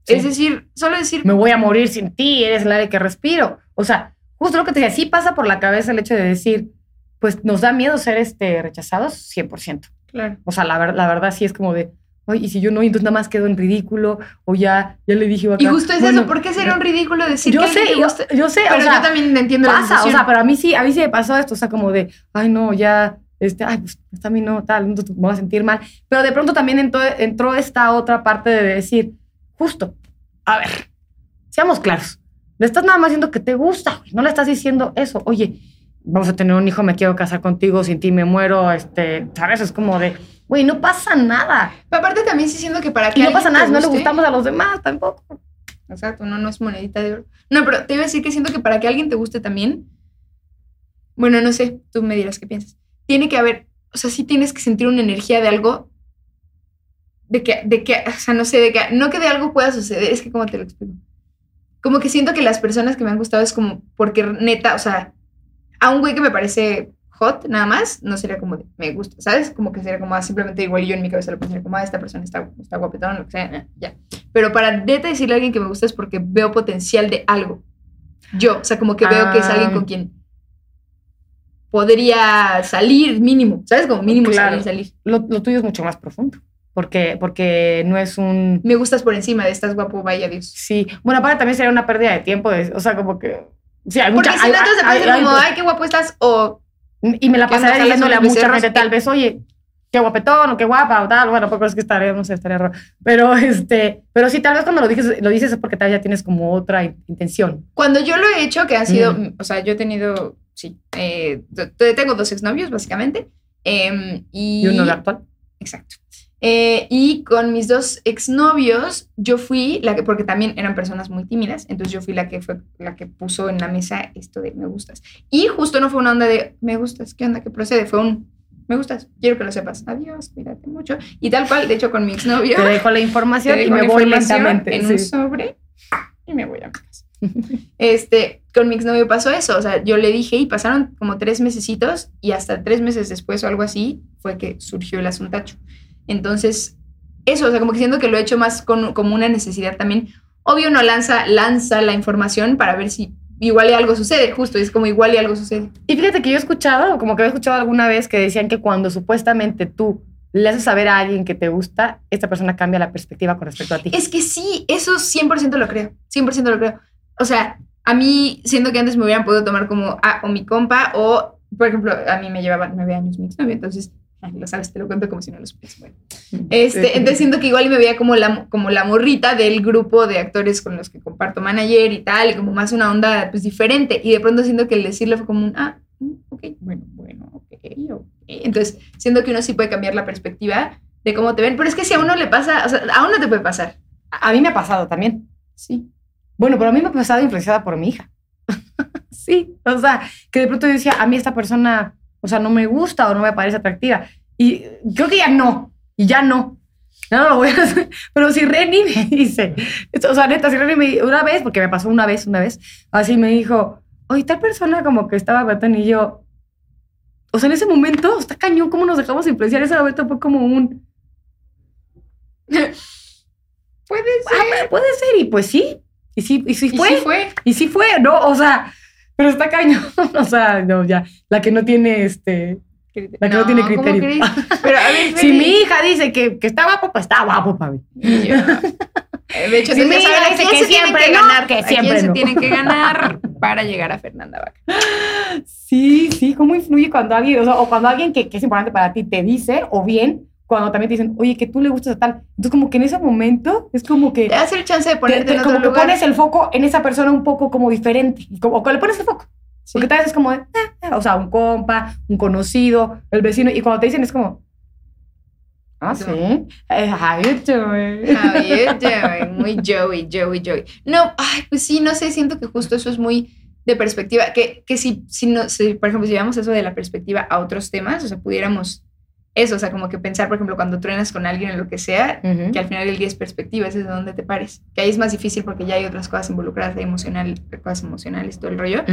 Sí. Es decir, solo decir, Me voy a morir sin ti, eres el aire que respiro. O sea, justo lo que te decía, sí pasa por la cabeza el hecho de decir, pues nos da miedo ser este, rechazados 100%. claro. O sea, la, la verdad sí es como de, ay, y si yo no, y entonces nada más quedo en ridículo, o ya, ya le dije acá. Y justo es Bueno, eso, ¿por qué sería un ridículo decir Yo que sé, te yo, gusta? yo sé, Pero o sea, yo también entiendo la pasa, o sensación. sea, pero a mí sí, a mí sí me pasó esto, o sea, como de, ay, no, ya, este, ay, pues a mí no, tal, entonces me voy a sentir mal. Pero de pronto también entró, entró esta otra parte de decir, justo, a ver, seamos claros, le estás nada más diciendo que te gusta, no le estás diciendo eso, oye, vamos a tener un hijo, me quiero casar contigo, sin ti me muero, este, ¿sabes? Es como de, güey, no pasa nada. Pero aparte también sí siento que para que Y no pasa nada no le gustamos a los demás tampoco. Exacto, no, no es monedita de oro. No, pero te iba a decir que siento que para que alguien te guste también, bueno, no sé, tú me dirás qué piensas. Tiene que haber, o sea, sí tienes que sentir una energía de algo, de que, de que, o sea, no sé, de que, no que de algo pueda suceder, es que cómo te lo explico. Como que siento que las personas que me han gustado es como, porque neta, o sea, a un güey que me parece hot, nada más, no sería como de, me gusta, ¿sabes? Como que sería como, ah, simplemente igual yo en mi cabeza lo pensaría como, ah, esta persona está, está guapetón, lo que sea, eh, ya. Pero para neta decirle a alguien que me gusta es porque veo potencial de algo. Yo, o sea, como que veo que es alguien Ah. con quien podría salir mínimo, ¿sabes? Como mínimo Claro. salir, salir. Lo, lo tuyo es mucho más profundo, porque, porque no es un... Me gustas por encima de estás guapo, vaya Dios. Sí, bueno, aparte también sería una pérdida de tiempo, de- o sea, como que... Sí, hay Porque mucha, si hay- no, entonces hay- ser hay- como, ay, qué guapo estás, o y me la ¿qué onda, pasaría jalas diciéndole a mucha gente tal vez, oye, qué guapetón o qué guapa o tal, bueno, poco es que estaría, no sé, estaría raro. Pero, (laughs) este, pero sí, tal vez cuando lo dices, lo dices es porque tal vez ya tienes como otra in- intención. Cuando yo lo he hecho, que han sido, mm, o sea, yo he tenido, sí, eh, tengo dos exnovios, básicamente. em, y, Y uno de actual. Exacto. Eh, y con mis dos exnovios, yo fui la que, porque también eran personas muy tímidas, entonces yo fui la que fue la que puso en la mesa esto de me gustas. Y justo no fue una onda de me gustas, ¿qué onda? ¿Qué procede? Fue un me gustas, quiero que lo sepas. Adiós, cuídate mucho. Y tal cual, de hecho, con mi exnovio. Te dejo la información y dejo me la voy lentamente. En un sí. sobre y me voy a mi casa. Este, con mi exnovio pasó eso, o sea, yo le dije y pasaron como tres mesecitos y hasta tres meses después o algo así fue que surgió el asuntacho. Entonces, eso, o sea, como que siento que lo he hecho más con, como una necesidad también. Obvio no lanza, lanza la información para ver si igual y algo sucede, justo, es como igual y algo sucede. Y fíjate que yo he escuchado, como que he escuchado alguna vez que decían que cuando supuestamente tú le haces saber a alguien que te gusta, esta persona cambia la perspectiva con respecto a ti. Es que sí, eso 100% lo creo, 100% lo creo. O sea, a mí, siendo que antes me hubieran podido tomar como, ah, o mi compa, o, por ejemplo, a mí me llevaba nueve años mi exnovio, entonces lo sabes, te lo cuento como si no lo supieras. Bueno. Este, entonces siento que igual me veía como la, como la morrita del grupo de actores con los que comparto manager y tal, como más una onda pues diferente. Y de pronto siento que el decirle fue como un, ah, mm, ok, bueno, bueno, ok, ok. Entonces siento que uno sí puede cambiar la perspectiva de cómo te ven, pero es que si a uno le pasa, o sea, a uno te puede pasar. A mí me ha pasado también. Sí. Bueno, pero a mí me ha pasado influenciada por mi hija. (laughs) sí, o sea, que de pronto yo decía, a mí esta persona o sea, no me gusta o no me parece atractiva. Y creo que ya no, y ya no. Ya no lo voy a hacer. (laughs) Pero si Reni me dice, o sea, neta, si Reni me una vez, porque me pasó una vez, una vez, así me dijo, oye, tal persona como que estaba batón y yo, o sea, en ese momento, está cañón, ¿cómo nos dejamos influenciar? Ese momento fue como un... (laughs) puede ah, ser. puede ser, y pues sí, y sí, y sí Y fue. sí fue. Y sí fue, ¿no? O sea, pero está cañón. (laughs) o sea, no, ya. La que no tiene este. La que no, tiene ¿cómo criterio. (laughs) Pero a ver, Si mi hija dice que, que está guapo, pues está guapo, papi. y yo- (laughs) Eh, De hecho, Si mi hija dice que siempre que no, ganar, que a siempre se tiene que ganar para llegar a Fernanda Vaca. Sí, sí, cómo influye cuando alguien, o, sea, o cuando alguien que, que es importante para ti te dice, o bien cuando también te dicen, oye, que tú le gustas a tal. Entonces, como que en ese momento es como que. Te das el chance de te- ponerte te- en otro como que lugar. pones el foco en esa persona un poco como diferente. Y como, o que le pones el foco. Sí. Porque tal vez es como, de, "Ah, ah", o sea, un compa, un conocido, el vecino. Y cuando te dicen es como, ah, sí. Eh, how you doing? How you doing? Muy Joey, Joey, Joey. No, ay, pues sí, no sé, siento que justo eso es muy de perspectiva, que, que si, si, no, si, por ejemplo, si llevamos eso de la perspectiva a otros temas, o sea, pudiéramos eso, o sea, como que pensar, por ejemplo, cuando truenas con alguien en lo que sea, que al final el día es perspectiva, es desde donde te pares, que ahí es más difícil porque ya hay otras cosas involucradas, de emocional, cosas emocionales, todo el rollo,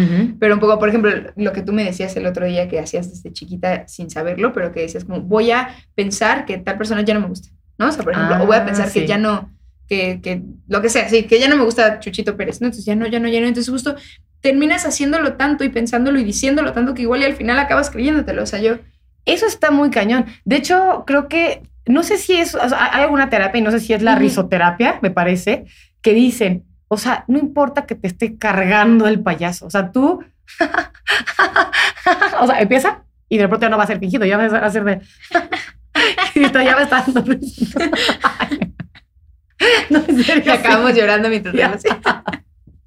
pero un poco, por ejemplo, lo que tú me decías el otro día que hacías desde chiquita sin saberlo, pero que decías como, voy a pensar que tal persona ya no me gusta, ¿no? O sea, por ejemplo, o voy a Ah, pensar sí. que ya no, que, que lo que sea, sí, que ya no me gusta Chuchito Pérez, ¿no? Entonces ya no, ya no, ya no. Entonces justo terminas haciéndolo tanto y pensándolo y diciéndolo tanto que igual y al final acabas creyéndotelo. O sea, yo, Eso está muy cañón. De hecho, creo que, no sé si es, o sea, hay alguna terapia, y no sé si es la risoterapia, me parece, que dicen, o sea, no importa que te esté cargando el payaso, o sea, tú, (laughs) o sea, empieza y de pronto ya no va a ser fingido, ya va a ser de, y esto ya va a (laughs) estar dando risa. (laughs) No, en serio. que acabamos llorando mientras Ya.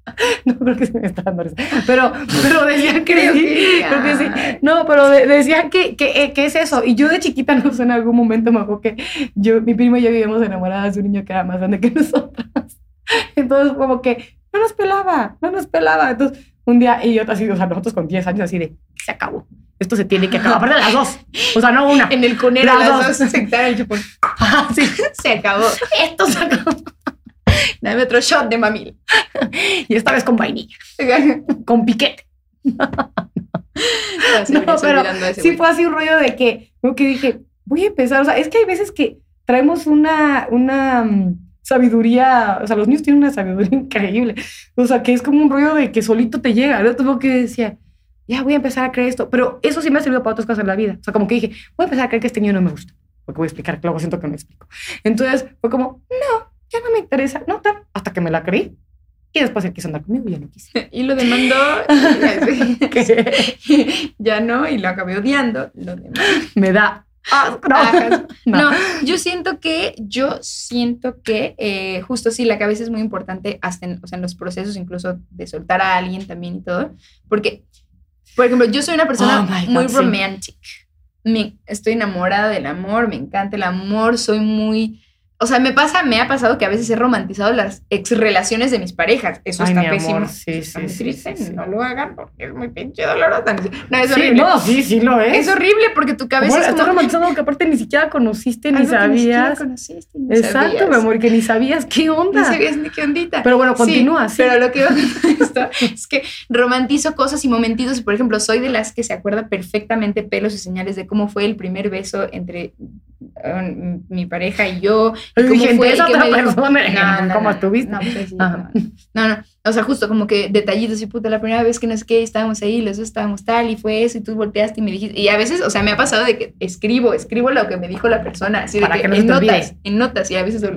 (laughs) No, creo que se me está dando risa. Pero, pero decían que, Creo sí, que creo que sí. No, pero de- decían que, que, eh, que es eso. Y yo de chiquita, no sé, en algún momento me acuerdo que yo, mi primo y yo vivíamos enamoradas de un niño que era más grande que (laughs) nosotras. Entonces, como que no nos pelaba, no nos pelaba. Entonces, un día, y yo así, o sea, nosotros con 10 años, así de, se acabó. Esto se tiene que acabar. Aparte de las dos. O sea, no una. En el cunero Las las dos. dos se quitaron el (laughs) chupón. Ah, sí. Se acabó. Esto se acabó. (laughs) Dame otro shot de mamil. (laughs) Y esta vez con vainilla, (laughs) con piquete. No, pero sí fue así un rollo de que, como que dije, voy a empezar, o sea, es que hay veces que traemos una, una mm, sabiduría, o sea, los niños tienen una sabiduría increíble, o sea, que es como un rollo de que solito te llega, ¿no? Como que decía, ya voy a empezar a creer esto, pero eso sí me ha servido para otras cosas en la vida, o sea, como que dije, voy a empezar a creer que este niño no me gusta, porque voy a explicar, luego siento que no explico. Entonces fue como, no, ya no me interesa, no, tal, hasta que me la creí. Y después él quiso andar conmigo y ya no quise. (laughs) Y lo demandó. (laughs) Que ya no, y lo acabé odiando. Lo demandó. me da asco. No. Ajá. (laughs) No. No, yo siento que, yo siento que eh, justo sí, la cabeza es muy importante hasta en, o sea, en los procesos incluso de soltar a alguien también y todo, porque, por ejemplo, yo soy una persona Oh God, muy sí. romantic. Me, estoy enamorada del amor, me encanta el amor, soy muy... O sea, me pasa, me ha pasado que a veces he romantizado las ex relaciones de mis parejas. Eso Ay, está mi amor, pésimo. sí, está sí, sí, triste. sí, sí. No lo hagan porque es muy pinche doloroso. No, es horrible. no, sí, sí lo es. Es horrible porque tu cabeza Amor, es estás como... romantizando algo que aparte ni siquiera conociste ni que ni siquiera sabías. conociste, ni Exacto, sabías. mi amor, que ni sabías qué onda. No sabías ni qué ondita. Pero bueno, continúa, sí. Pero lo que iba (laughs) esto es que romantizo cosas y momentitos. Por ejemplo, soy de las que se acuerda perfectamente pelos y señales de cómo fue el primer beso entre, mi pareja y yo. Y cómo fue, y "Esa qué otra me dijo". persona, ¿cómo estuviste? No, pues, sí, Ajá. no, no, no. O sea, justo como que detallitos y puta, la primera vez que no sé qué, estábamos ahí, los dos estábamos tal y fue eso y tú volteaste y me dijiste. Y a veces, o sea, me ha pasado de que escribo, escribo lo que me dijo la persona, así de Para que, que no en notas, en notas y a veces lo,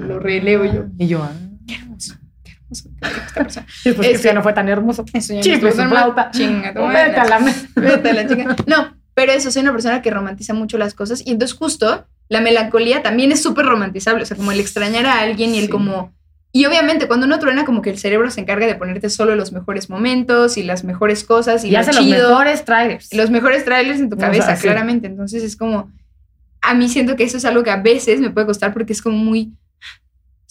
yo. Y yo, ah. Qué hermoso, qué hermoso. esta persona. (laughs) Sí, pues que Este- ya no fue tan hermoso. Eso ya no Chisme, estuvo su tan mal. flauta. Chinga, tu Vete a madre. la me- Vete a la chinga. No, pero eso, soy una persona que romantiza mucho las cosas y entonces justo la melancolía también es súper romantizable, o sea, como el extrañar a alguien y el Sí. como... Y obviamente cuando uno truena como que el cerebro se encarga de ponerte solo los mejores momentos y las mejores cosas y, Y lo hace los mejores trailers. los mejores trailers en tu O sea, cabeza, claramente. Entonces es como... A mí siento que eso es algo que a veces me puede costar porque es como muy...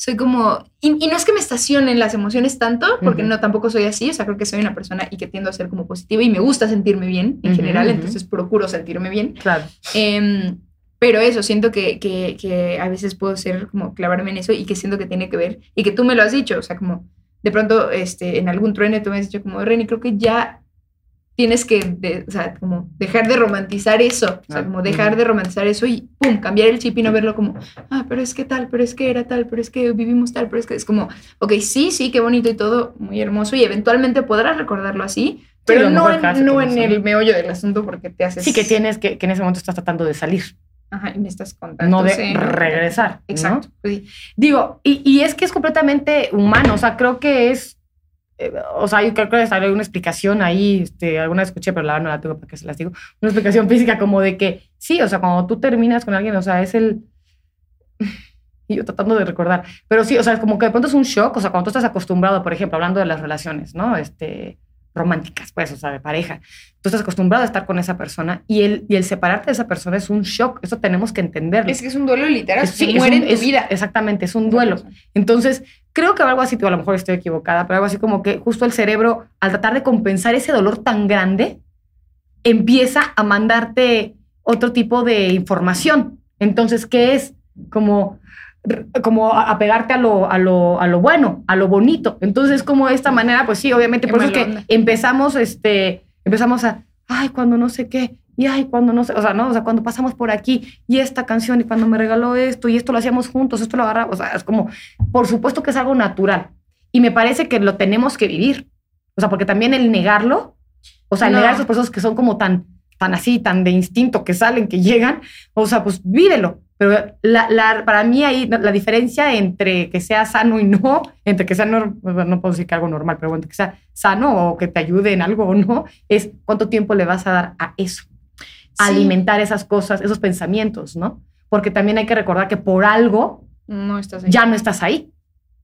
Soy como... Y, y no es que me estacionen las emociones tanto, porque Ujú. no tampoco soy así, o sea, creo que soy una persona y que tiendo a ser como positiva y me gusta sentirme bien en Ujú, general, ujú. entonces procuro sentirme bien. Claro. Em, pero eso, siento que, que, que a veces puedo ser como clavarme en eso y que siento que tiene que ver, y que tú me lo has dicho, o sea, como de pronto este, en algún truene tú me has dicho como, Reni, creo que ya tienes que, de- o sea, como dejar de romantizar eso, o sea, Ah, como dejar de romantizar eso y, pum, cambiar el chip y no verlo como, ah, pero es que tal, pero es que era tal, pero es que vivimos tal, pero es que es como, ok, sí, sí, qué bonito y todo, muy hermoso y eventualmente podrás recordarlo así, pero lo no, en, no en el meollo del asunto porque te haces... Sí, que tienes que, que en ese momento estás tratando de salir, Ajá, y me estás contando. no de sí. regresar. ¿no? Exacto. sí. Digo, y, y es que es completamente humano, o sea, creo que es, eh, o sea, yo creo que hay una explicación ahí, este, alguna escuché, pero la verdad no la tengo para que se las digo, una explicación (laughs) física como de que, sí, o sea, cuando tú terminas con alguien, o sea, es el... (laughs) Y yo tratando de recordar, pero sí, o sea, como que de pronto es un shock, o sea, cuando tú estás acostumbrado, por ejemplo, hablando de las relaciones, ¿no? Este, románticas, pues, o sea, de pareja. Tú estás acostumbrado a estar con esa persona y el, y el separarte de esa persona es un shock, eso tenemos que entenderlo. Es que es un duelo literal, Es- sí, es muere un- en tu es- vida. Exactamente, es un duelo. Entonces, creo que algo así, a lo mejor estoy equivocada, pero algo así como que justo el cerebro, al tratar de compensar ese dolor tan grande, empieza a mandarte otro tipo de información. Entonces, ¿qué es? Como, como apegarte a lo, a, lo, a lo bueno, a lo bonito. Entonces, como de esta manera, pues sí, obviamente, Qué por eso es que onda. empezamos, este, empezamos a, ay, cuando no sé qué, y ay, cuando no sé, o sea, no, o sea, cuando pasamos por aquí, y esta canción, y cuando me regaló esto, y esto lo hacíamos juntos, esto lo agarramos, o sea, es como, por supuesto que es algo natural. Y me parece que lo tenemos que vivir. O sea, porque también el negarlo, o sea, el No. negar esos procesos que son como tan, tan así, tan de instinto, que salen, que llegan, o sea, pues vívelo. Pero la, la- para mí ahí la, diferencia entre que sea sano y no, (laughs) entre que sea, nor- no puedo decir que algo normal, pero bueno, entre que sea sano o que te ayude en algo o no, es cuánto tiempo le vas a dar a eso, a Sí. alimentar esas cosas, esos pensamientos, ¿no? Porque también hay que recordar que por algo No estás ahí. ya no estás ahí.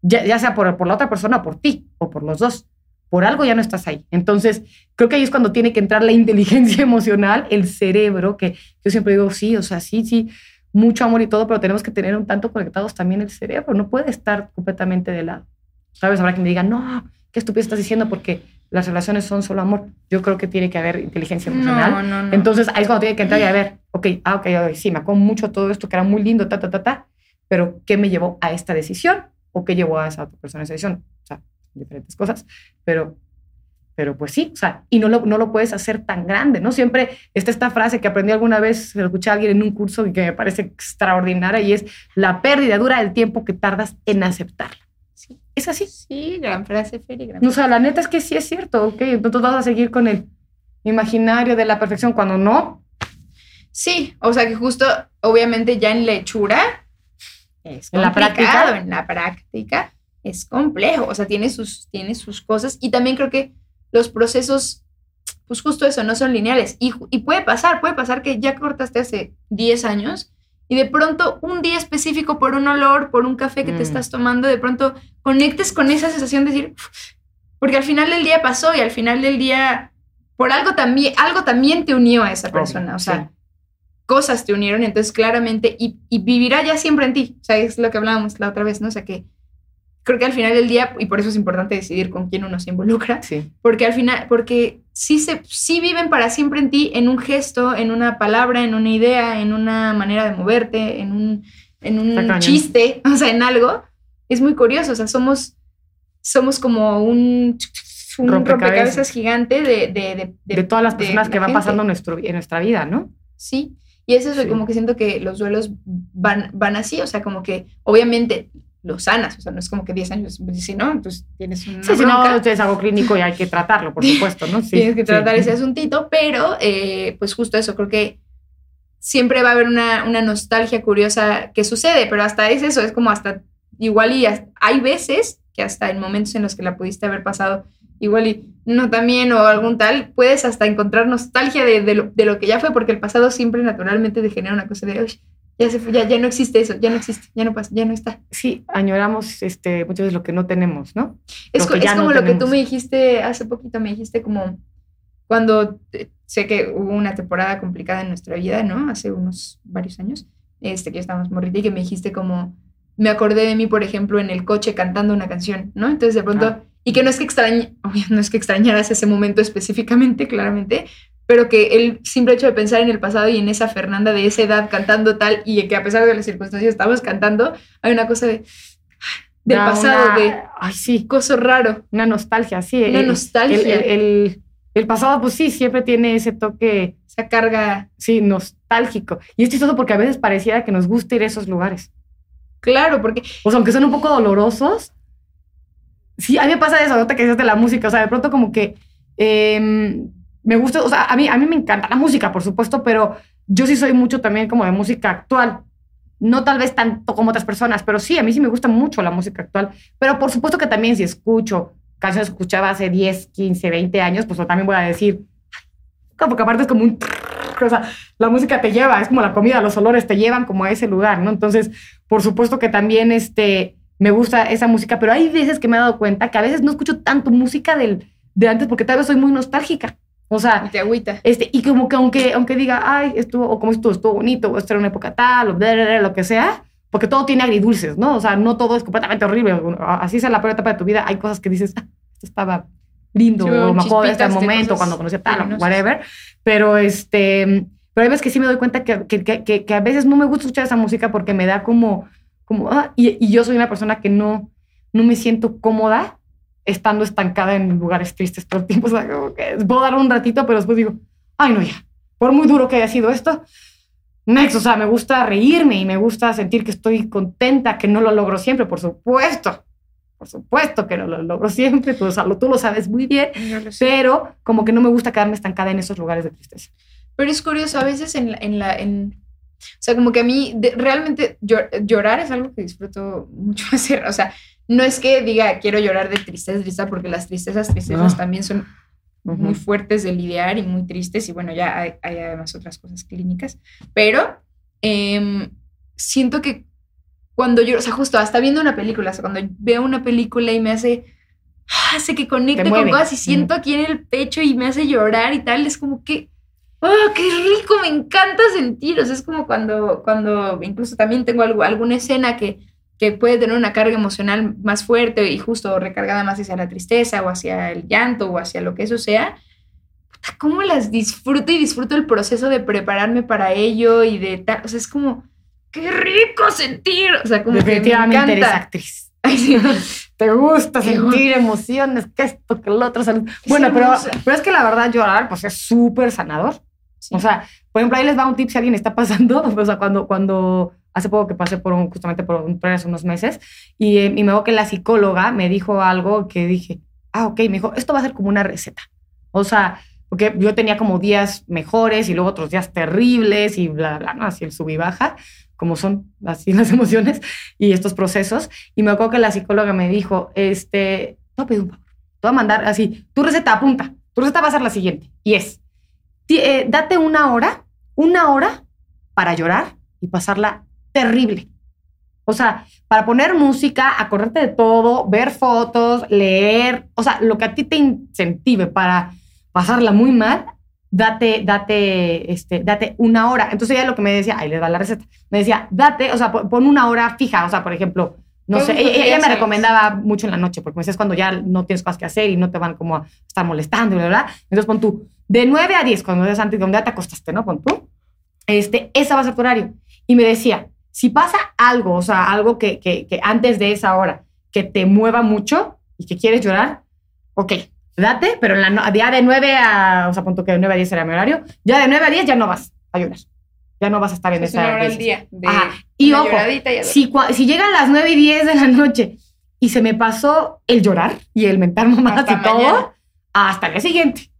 Ya, ya sea por, por la otra persona, o por ti, o por los dos. Por algo ya no estás ahí. Entonces, creo que ahí es cuando tiene que entrar la (laughs) inteligencia emocional, el cerebro, que yo siempre digo, sí, o sea, sí, sí, mucho amor y todo, pero tenemos que tener un tanto conectados también el cerebro. No puede estar completamente de lado. ¿Sabes? Habrá quien me diga, no, qué estupidez estás diciendo porque las relaciones son solo amor. Yo creo que tiene que haber inteligencia emocional. No, no, no. Entonces ahí es cuando tiene que entrar y a ver, ok, ah, ok, ok, sí, me acuerdo mucho todo esto que era muy lindo, ta, ta, ta, ta, pero ¿qué me llevó a esta decisión? ¿O qué llevó a esa otra persona a esa decisión? O sea, diferentes cosas, pero, pero pues sí, o sea, y no lo, no lo puedes hacer tan grande, ¿no? Siempre está esta frase que aprendí alguna vez, se lo escuché a alguien en un curso y que me parece extraordinaria y es la pérdida dura del tiempo que tardas en aceptarla. Sí. Es así. Sí, gran frase, Feri, gran O sea, la neta es que sí es cierto, ok, entonces vas a seguir con el imaginario de la perfección cuando no, Sí, o sea que justo, obviamente, ya en la hechura es En la práctica. En la práctica es complejo. O sea, tiene sus, tiene sus cosas. Y también creo que los procesos, pues justo eso, no son lineales. Y, puede pasar, puede pasar que ya cortaste hace 10 años y de pronto un día específico por un olor, por un café que Mm. te estás tomando, de pronto conectes con esa sensación de decir, porque al final del día pasó y al final del día, por algo también, algo también te unió a esa persona. O sea, sí. cosas te unieron, entonces claramente, y, y vivirá ya siempre en ti. O sea, es lo que hablábamos la otra vez, ¿no? O sea, que creo que al final del día, y por eso es importante decidir con quién uno se involucra, sí. porque al final, porque sí, se, sí viven para siempre en ti, en un gesto, en una palabra, en una idea, en una manera de moverte, en un, en un chiste, (laughs) o sea, en algo. Es muy curioso, o sea, somos, somos como un, un Rompecabezas. rompecabezas gigante de, de, de, de, todas las personas que la van gente. pasando en, nuestro, en nuestra vida, ¿no? Sí, Y es eso, Sí. como que siento que los duelos van, van así, o sea, como que obviamente lo sanas, o sea, no es como que 10 años, si no, entonces tienes una Sí, si no, es algo clínico y hay que tratarlo, por (laughs) supuesto, ¿no? Sí, tienes que tratar sí. ese asuntito, pero eh, pues justo eso, creo que siempre va a haber una, una nostalgia curiosa que sucede, pero hasta es eso, es como hasta igual y hasta- hay veces que hasta en momentos en los que la pudiste haber pasado igual y no también o algún tal, puedes hasta encontrar nostalgia de, de lo, de lo que ya fue, porque el pasado siempre naturalmente te genera una cosa de, "Uy, ya se fue, ya, ya no existe eso, ya no existe, ya no pasa, ya no está. Sí, añoramos este, muchas veces lo que no tenemos, ¿no? Es, co- es ya no como lo que tú tenemos. me dijiste hace poquito, me dijiste como cuando te- sé que hubo una temporada complicada en nuestra vida, ¿no? Hace unos varios años, este, que estábamos morrita y que me dijiste como, me acordé de mí, por ejemplo, en el coche cantando una canción, ¿no? Entonces de pronto, Ah. y que no es que extrañe, (laughs) no es que extrañaras ese momento específicamente, claramente, pero que el simple hecho de pensar en el pasado y en esa Fernanda de esa edad cantando tal y que a pesar de las circunstancias estamos cantando, hay una cosa de del pasado, una- de Ay, sí, coso raro. una nostalgia, sí. Una el- nostalgia. El, el- el- pasado, pues sí, siempre tiene ese toque, esa carga. sí, nostálgico. Y es chistoso porque a veces pareciera que nos gusta ir a esos lugares. Claro, porque O sea, aunque son un poco dolorosos, sí, a mí me pasa eso, ahorita que dices de la música, o sea, de pronto como que em, me gusta, o sea, a mí, a mí me encanta la música, por supuesto, pero yo sí soy mucho también como de música actual. No tal vez tanto como otras personas, pero sí, a mí sí me gusta mucho la música actual. Pero por supuesto que también si escucho canciones que escuchaba hace 10, 15, 20 años, pues también voy a decir, porque aparte es como un... O sea, la música te lleva, es como la comida, los olores te llevan como a ese lugar, ¿no? Entonces, por supuesto que también este, me gusta esa música, pero hay veces que me he dado cuenta que a veces no escucho tanto música del, de antes porque tal vez soy muy nostálgica. O sea, te agüita. este, y como que aunque, aunque diga, ay, estuvo, o como estuvo, estuvo bonito, o esta era una época tal, o bla, bla, bla, lo que sea, porque todo tiene agridulces, ¿no? O sea, no todo es completamente horrible. Así sea la peor etapa de tu vida, hay cosas que dices, ah, esto estaba lindo, Sí, o me acuerdo de este momento cuando conocí a tal, o whatever. Pero este, pero hay veces que sí me doy cuenta que, que, que, que- que a veces no me gusta escuchar esa música porque me da como, como, ah, y, y yo soy una persona que no, no me siento cómoda estando estancada en lugares tristes todo el tiempo. (laughs) O sea, como que puedo dar un ratito, pero después digo, ay, no, ya. Por muy duro que haya sido esto, next, o sea, me gusta reírme y me gusta sentir que estoy contenta, que no lo logro siempre, por supuesto. Por supuesto que no lo logro siempre, tú, o sea, lo- tú lo sabes muy bien, pero como que no me gusta quedarme estancada en esos lugares de tristeza. Pero es curioso, a veces en la, en la, en, o sea, como que a mí de- realmente llor- llorar es algo que disfruto mucho (laughs) hacer, o sea, no es que diga quiero llorar de tristeza, tristeza, porque las tristezas, tristezas No. también son muy fuertes de lidiar y muy tristes y bueno, ya hay, hay además otras cosas clínicas, pero em, siento que cuando yo, o sea, justo hasta viendo una película, o sea, cuando veo una película y me hace, hace que conecte con cosas y siento aquí en el pecho y me hace llorar y tal, es como que, ¡ah, qué rico! Me encanta sentir, o sea, es como cuando, cuando incluso también tengo algo, alguna escena que, que puede tener una carga emocional más fuerte y justo recargada más hacia la tristeza o hacia el llanto o hacia lo que eso sea, cómo las disfruto y disfruto el proceso de prepararme para ello y de tal, o sea, es como, qué rico sentir, o sea, como que me Definitivamente eres encanta. actriz. (laughs) Ay, sí. Te gusta sentir emociones, que esto, que lo otro. salud. Bueno, pero, pero es que la verdad llorar pues es súper sanador. Sí. O sea, por ejemplo, ahí les va un tip si alguien está pasando, (laughs) o sea, cuando, cuando hace poco que pasé por un, justamente por un hace unos meses, y, eh, y me veo que la psicóloga me dijo algo que dije, ah, ok, me dijo, esto va a ser como una receta. O sea, porque yo tenía como días mejores y luego otros días terribles y bla, bla, ¿no? Así el sub y baja, como son así (laughs) las emociones y estos procesos. Y me acuerdo que la psicóloga me dijo, este, a pedir un favor, te voy a mandar así, tu receta apunta, tu receta va a ser la siguiente, y es, eh, date una hora, una hora para llorar y pasarla terrible. O sea, para poner música, acordarte de todo, ver fotos, leer, o sea, lo que a ti te incentive para pasarla muy mal, date, date, este, date una hora. Entonces ella lo que me decía, ahí les va la receta, me decía, date, o sea, pon una hora fija, o sea, por ejemplo, no sé, ella, ella días me recomendaba mucho en la noche, porque me decías cuando ya no tienes cosas que hacer y no te van como a estar molestando bla, bla, bla. Entonces pon tú, de 9 a 10, cuando es antes, donde ya te acostaste, ¿no? Pon tú, este, esa va a ser tu horario. Y me decía, si pasa algo, o sea, algo que, que, que antes de esa hora, que te mueva mucho y que quieres llorar, ok, date, pero en la ya de 9 a, o sea, punto que de 9 a 10 era mi horario, ya de 9 a 10 ya no vas a llorar. ya no vas a estar en Es esa... hora al día. De Ajá. Y ojo, y Si, si llegan las 9 y 10 de la noche y se me pasó el llorar y el mentar mamadas y todo, mañana. hasta el día siguiente.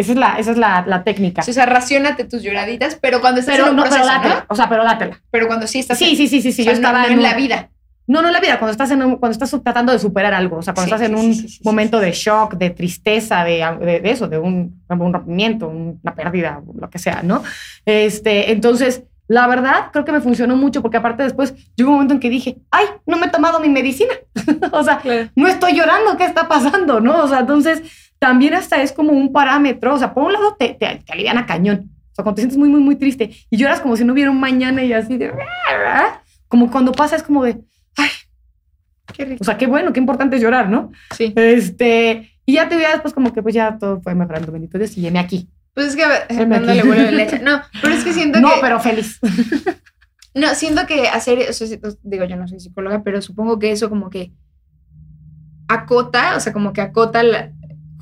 Esa es la, esa es la, la técnica. O sea, racionate tus lloraditas, pero cuando estás pero en un no, proceso, pero ¿no? dátela. O sea, pero dátela. Pero cuando sí estás Sí, en, sí, sí, sí, sí. o sea, yo no- estaba no en la vida. No, no en la vida, cuando estás, en un- cuando estás tratando de superar algo, o sea, cuando Sí, estás en sí, un sí, momento de shock, de tristeza, de, de, de eso, de un, un rompimiento, una pérdida, lo que sea, ¿no? Este, entonces, la verdad, creo que me funcionó mucho porque aparte después llegó un momento en que dije, ay, no me he tomado mi medicina. (laughs) o sea, no estoy llorando, ¿qué está pasando? ¿No? O sea, entonces también hasta es como un parámetro, o sea, por un lado te, te, te alivian a cañón, o sea, cuando te sientes muy, muy, muy triste y lloras como si no hubiera un mañana y así de, como cuando pasa es como de, ay, Qué rico. o sea, qué bueno, qué importante es llorar, ¿no? Sí. Este, y ya te veas después como que pues ya todo fue mejorando, bendito Dios, y aquí. Pues es que aquí. dándole vuelo de leche. No, pero es que siento No, que. pero feliz. (laughs) No, siento que hacer, o sea, si- digo, yo no soy psicóloga, pero supongo que eso como que acota, o sea, como que acota la-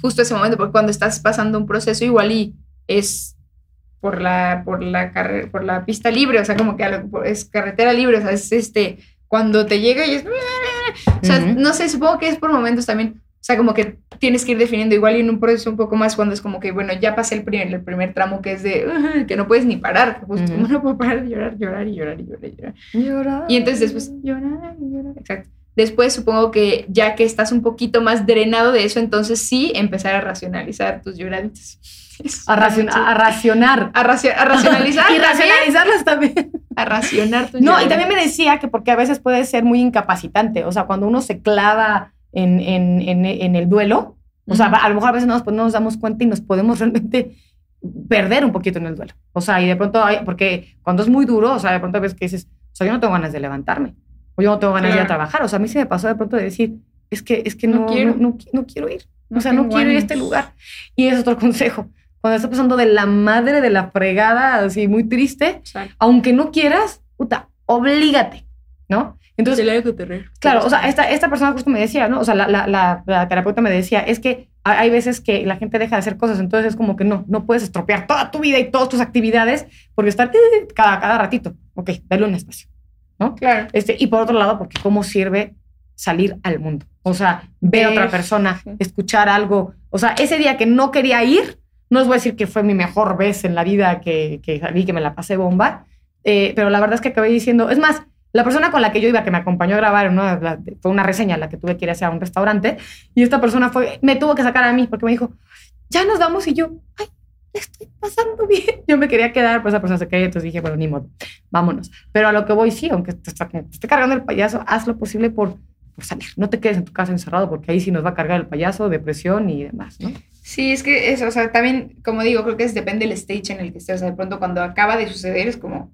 justo ese momento, porque cuando estás pasando un proceso igual y es por la, por la carrera, por la pista libre, o sea, como que es carretera libre, o sea, es este, cuando te llega y es, o sea, Ujú. no sé, supongo que es por momentos también, o sea, como que tienes que ir definiendo igual y en un proceso un poco más cuando es como que, bueno, ya pasé el primer, el primer tramo que es de, "Ugh", que no puedes ni parar, justo Ujú. como (laughs) no puedo parar de llorar, llorar y llorar y llorar y llorar. Llorar. Y entonces después llorar y llorar. Exacto. Después supongo que ya que estás un poquito más drenado de eso, entonces sí empezar a racionalizar tus lloraditas. (laughs) A, racion- a racionar. a, racio- a racionalizar. (laughs) y también. racionalizarlas también. A racionar tus No, y también me decía que porque a veces puede ser muy incapacitante, o sea, cuando uno se clava en, en, en, en el duelo, o sea, a lo mejor a veces no nos, pues, no nos damos cuenta y nos podemos realmente perder un poquito en el duelo. O sea, y de pronto, hay, porque cuando es muy duro, o sea, de pronto ves que dices, o sea, yo no tengo ganas de levantarme, o yo no tengo ganas de ir a trabajar, o sea, a mí sí me pasó de pronto de decir, es que, es que No no, quiero. no, no, no quiero ir, o sea, no quiero ir a este lugar. Y es otro (laughs) consejo, cuando estás pasando de la madre de la fregada, así muy triste, Exacto. aunque no quieras, puta, oblígate, ¿no? Entonces, claro, o sea, esta, esta persona justo me decía, ¿no? O sea, la, la, la, la terapeuta me decía, es que hay hay veces que la gente deja de hacer cosas, entonces es como que no, no puedes estropear toda tu vida y todas tus actividades porque estar eh, cada, cada ratito. Ok, dale un espacio, ¿no? Claro. Este, y por otro lado, porque cómo sirve salir al mundo. O sea, ver a otra persona, escuchar algo. O sea, ese día que no quería ir, no os voy a decir que fue mi mejor vez en la vida que, que salí, que me la pasé bomba, eh, pero la verdad es que acabé diciendo, es más, la persona con la que yo iba, que me acompañó a grabar, la- fue una reseña la que tuve que ir hacia un restaurante, y esta persona fue, me tuvo que sacar a mí porque me dijo, ya nos vamos, y yo, ay, estoy pasando bien. (laughs) Yo me quería quedar, pues esa persona se entonces dije, bueno, ni modo, vámonos. Pero a lo que voy, sí, aunque te, está- te esté cargando el payaso, haz lo posible por, por salir. No te quedes en tu casa encerrado, porque ahí sí nos va a cargar el payaso, depresión y demás, ¿no? Sí, es que eso, o sea, también, como digo, creo que es, depende del stage en el que estés. O sea, de pronto cuando acaba de suceder es como,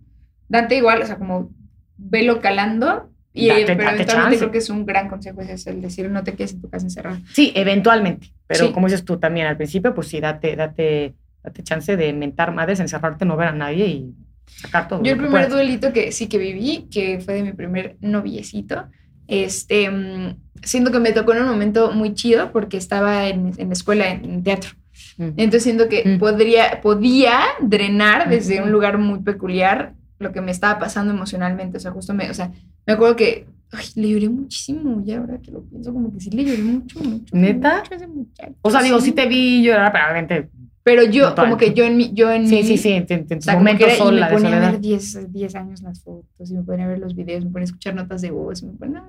date igual, o sea, como velo calando. Y, Date- pero date eventualmente chance. creo que es un gran consejo es el decir no te quedes en tu casa encerrado. Sí, eventualmente. Pero Sí. como dices tú también al principio, pues sí, date, date, date chance de mentar madres, encerrarte, no ver a nadie y sacar todo. Yo el primer duelito que sí que viví, que fue de mi primer noviecito, este, mm, siento que me tocó en un momento muy chido porque estaba en, en la escuela en, teatro. Mm. Entonces siento que Mm. podría, podía drenar desde Ujú. un lugar muy peculiar lo que me estaba pasando emocionalmente. O sea, justo me, o sea, me acuerdo que ay, le lloré muchísimo y ahora que lo pienso, como que sí le lloré mucho, mucho. ¿Neta? mucho a ese muchacho, O sea, digo, sí te vi llorar, pero obviamente. Pero yo, como que yo en mi, yo en Sí, mi- sí, sí, en, en o tus sea, como que momentos era- y sola me ponía a ver 10, 10 años las fotos y me ponía a ver los videos, me ponía a escuchar notas de voz, me ponía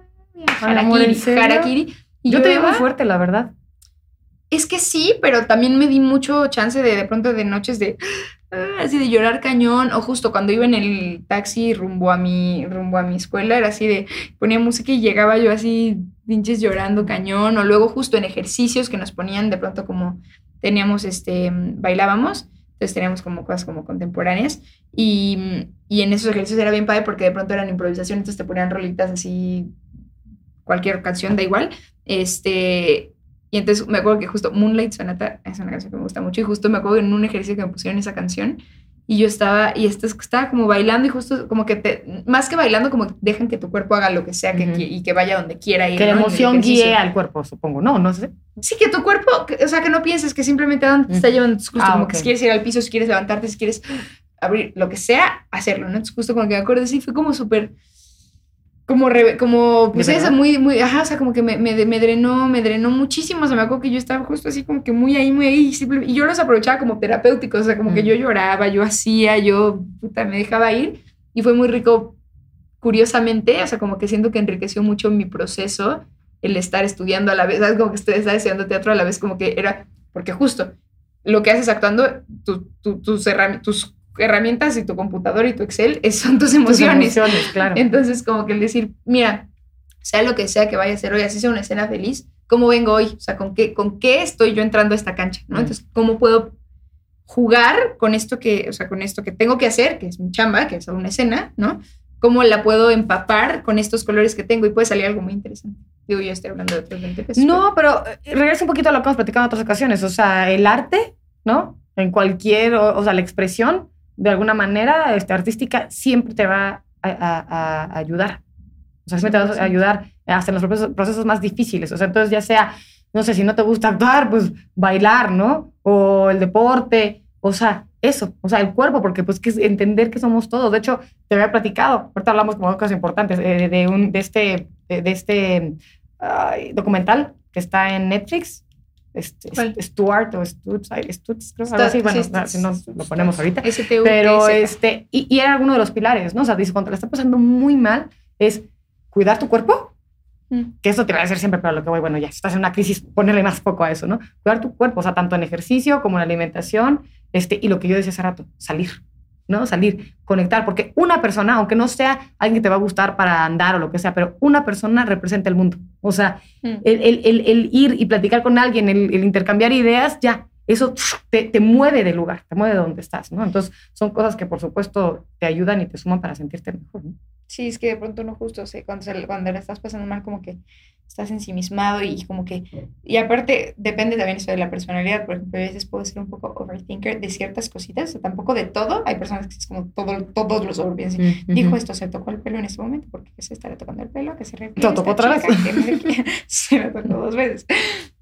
amor, ¿en harakiri, harakiri. Y Yo te vi muy fuerte, la verdad. Es que sí, pero también me di mucho chance de de pronto de noches de ah, así de llorar cañón o justo cuando iba en el taxi rumbo a mi rumbo a mi escuela era así de ponía música y llegaba yo así pinches llorando cañón o luego justo en ejercicios que nos ponían de pronto como teníamos este bailábamos entonces teníamos como cosas como contemporáneas y, y en esos ejercicios era bien padre porque de pronto eran improvisación entonces te ponían rolitas así cualquier canción da igual este y entonces me acuerdo que justo Moonlight Sonata es una canción que me gusta mucho y justo me acuerdo en un ejercicio que me pusieron esa canción y yo estaba y esto estaba como bailando y justo como que te más que bailando como dejan que tu cuerpo haga lo que sea que, Ujú. que- y que vaya donde quiera ir Que la emoción guíe al cuerpo, supongo. No, no sé. Sí, que tu cuerpo, que- o sea, que no pienses que simplemente a dónde te está llevando gustos, Ah, como que si quieres ir al piso, si quieres levantarte, si quieres abrir lo que sea, hacerlo, ¿no? Entonces justo como que me acuerdo, sí, fue como súper, como, re- como, pues ¿De eso, muy, muy, ajá, o sea, como que me, me, me drenó, me drenó muchísimo, o sea, me acuerdo que yo estaba justo así como que muy ahí, muy ahí, y simple- y yo los aprovechaba como terapéuticos, o sea, como que Mm. yo lloraba, yo hacía, yo, puta, me dejaba ir, y fue muy rico, curiosamente, o sea, como que siento que enriqueció mucho mi proceso el estar estudiando a la vez, ¿sabes? Como que estaba estudiando teatro a la vez, como que era, porque justo lo que haces actuando, tu- tu- tus, tus herramientas y tu computador y tu Excel (laughs) es- son tus Tus emociones. emociones, claro. Entonces, como que el decir, mira, sea lo que sea que vaya a hacer hoy, así sea una escena feliz, ¿cómo vengo hoy? O sea, ¿con qué, con qué estoy yo entrando a esta cancha? ¿no? Mm. Entonces, ¿cómo puedo jugar con esto que, o sea, con esto que tengo que hacer, que es mi chamba, que es una escena, ¿no? ¿Cómo la puedo empapar con estos colores que tengo? Y puede salir algo muy interesante. Digo, yo estoy hablando de otros 20 pesos. No, pero eh, regreso un poquito a lo que hemos platicado en otras ocasiones. O sea, el arte, ¿no? En cualquier, o, o sea, la expresión, de alguna manera, este, artística, siempre te va a, a- a ayudar. O sea, siempre te va a 100%. ayudar hasta en los procesos, procesos más difíciles. O sea, entonces ya sea, no sé, si no te gusta actuar, pues bailar, ¿no? O el deporte, o sea, eso, o sea, el cuerpo, porque pues que es entender que somos todos. De hecho, te había platicado, ahorita hablamos como de cosas importantes, eh, de, un, de este, de, de este documental que está en Netflix. Este, ¿Cuál? Stuart o Stutz, Stutz, creo, algo así, bueno, sí, no, si no Stutz. lo ponemos ahorita. STU, Pero este, y, y era uno de los pilares, ¿no? O sea, dice, cuando la está pasando muy mal, es cuidar tu cuerpo, Mm. que eso te va a decir siempre, pero lo que voy, bueno, ya si estás en una crisis, ponerle más foco a eso, ¿no? Cuidar tu cuerpo, o sea, tanto en ejercicio como en alimentación, este, y lo que yo decía hace rato, salir, ¿no? Salir, conectar, porque una persona, aunque no sea alguien que te va a gustar para andar o lo que sea, pero una persona representa el mundo. O sea, Mm. el, el- el- el ir y platicar con alguien, el, intercambiar ideas, ya, eso te, te mueve del lugar, te mueve de donde estás, ¿no? Entonces, son cosas que, por supuesto, te ayudan y te suman para sentirte mejor, ¿no? Sí, es que de pronto no justo, o sea, cuando, se- cuando la estás pasando mal, como que estás ensimismado y como que... Y aparte, depende también eso de la personalidad. Por ejemplo, a veces puedo ser un poco overthinker de ciertas cositas, o sea, tampoco de todo. Hay personas que es como todo, todos los overpiensan. Dijo esto, se tocó el pelo en ese momento, porque se estará tocando el pelo, que se refiere tocó otra chica que sé qué. (laughs) Se me tocó dos veces.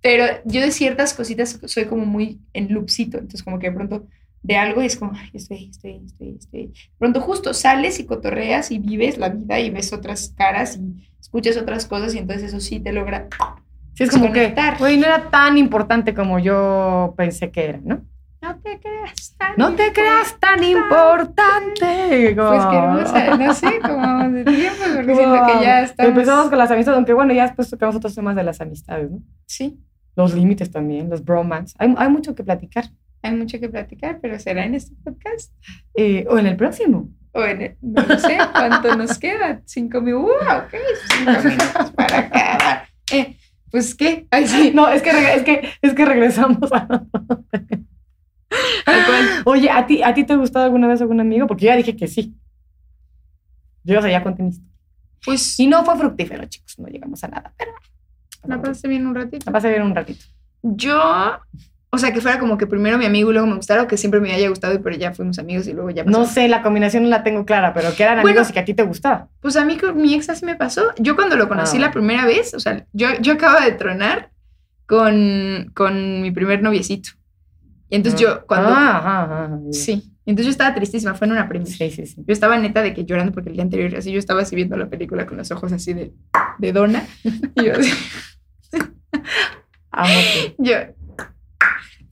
Pero yo de ciertas cositas soy como muy en loopcito, entonces como que de pronto de algo y es como, ay, estoy, estoy, estoy, estoy. Pronto justo sales y cotorreas y vives la vida y ves otras caras y escuchas otras cosas y entonces eso sí te logra. Sí, es como que, güey, no era tan importante como yo pensé que era, ¿no? No te creas tan No te creas tan importante. como- Pues qué hermosa, no sé, como de tiempo, porque siento que ya estamos... Empezamos con las amistades, aunque bueno, ya después tocamos otros temas de las amistades, ¿no? Sí, Los límites también, los bromance. Hay, hay mucho que platicar. Hay mucho que platicar, pero será en este podcast. Eh, o en el próximo. O en el- no lo sé (laughs) cuánto nos queda. Cinco minutos. Uh, ok, cinco minutos para acabar. Eh, pues qué. Ay, sí. No, es que, es que, es que regresamos a... (laughs) Oye, ¿a ti, ¿a ti te ha gustado alguna vez algún amigo? Porque yo ya dije que sí. Yo o sea, ya conté mi historia. Pues Y no fue fructífero, chicos. No llegamos a nada. Pero la pasé bien un ratito. la pasé bien un ratito. Yo, o sea, que fuera como que primero mi amigo y luego me gustara, o que siempre me haya gustado, pero ya fuimos amigos y luego ya pasó. No sé, la combinación no la tengo clara, pero que eran Bueno. amigos y que a ti te gustaba. Pues a mí mi ex así me pasó. Yo cuando lo conocí Ah. la primera vez, o sea, yo, yo acababa de tronar con, con mi primer noviecito. Y entonces yo, cuando... Ah. Sí. Entonces yo estaba tristísima, fue en una premia. Sí, sí, sí. Yo estaba neta de que llorando porque el día anterior, así yo estaba así viendo la película con los ojos así de, de dona. Y yo, así- (laughs) (laughs) yo,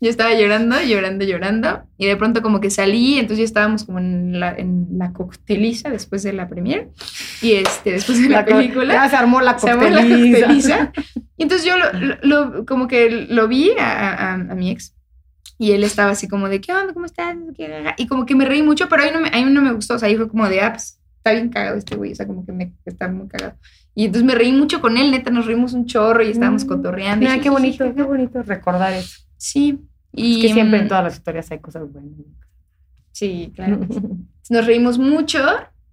yo estaba llorando, llorando, llorando. Y de pronto como que salí, entonces ya estábamos como en la, en la cocteliza después de la premier. Y este, después de la, co- película. Ya se armó la se armó la cocteliza. cocteliza. (laughs) Y entonces yo lo, lo- como que lo vi a, a- a mi ex. Y él estaba así como de, ¿qué onda? ¿Cómo estás? Y como que me reí mucho, pero a mí no me, a mí no me gustó. O sea, ahí fue como de, ah, pues, está bien cagado este güey. O sea, como que me está muy cagado. Y entonces me reí mucho con él, neta, nos reímos un chorro y estábamos Mm. cotorreando. Mira, Y qué bonito, qué bonito recordar eso. Sí. Y, Es que siempre en mm, todas las historias hay cosas buenas. Sí, claro. (laughs) Nos reímos mucho.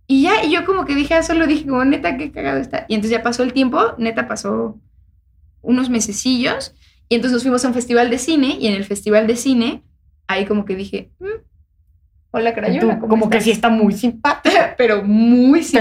Y ya, y yo como que dije, ah, solo dije como, neta, qué cagado está. Y entonces ya pasó el tiempo, neta, pasó unos mesecillos. Y entonces nos fuimos a un festival de cine. Y en el festival de cine, ahí como que dije, "Mm, hola, Crayola. ¿cómo como que estás?". sí está muy simpático. (laughs) pero muy. Sí.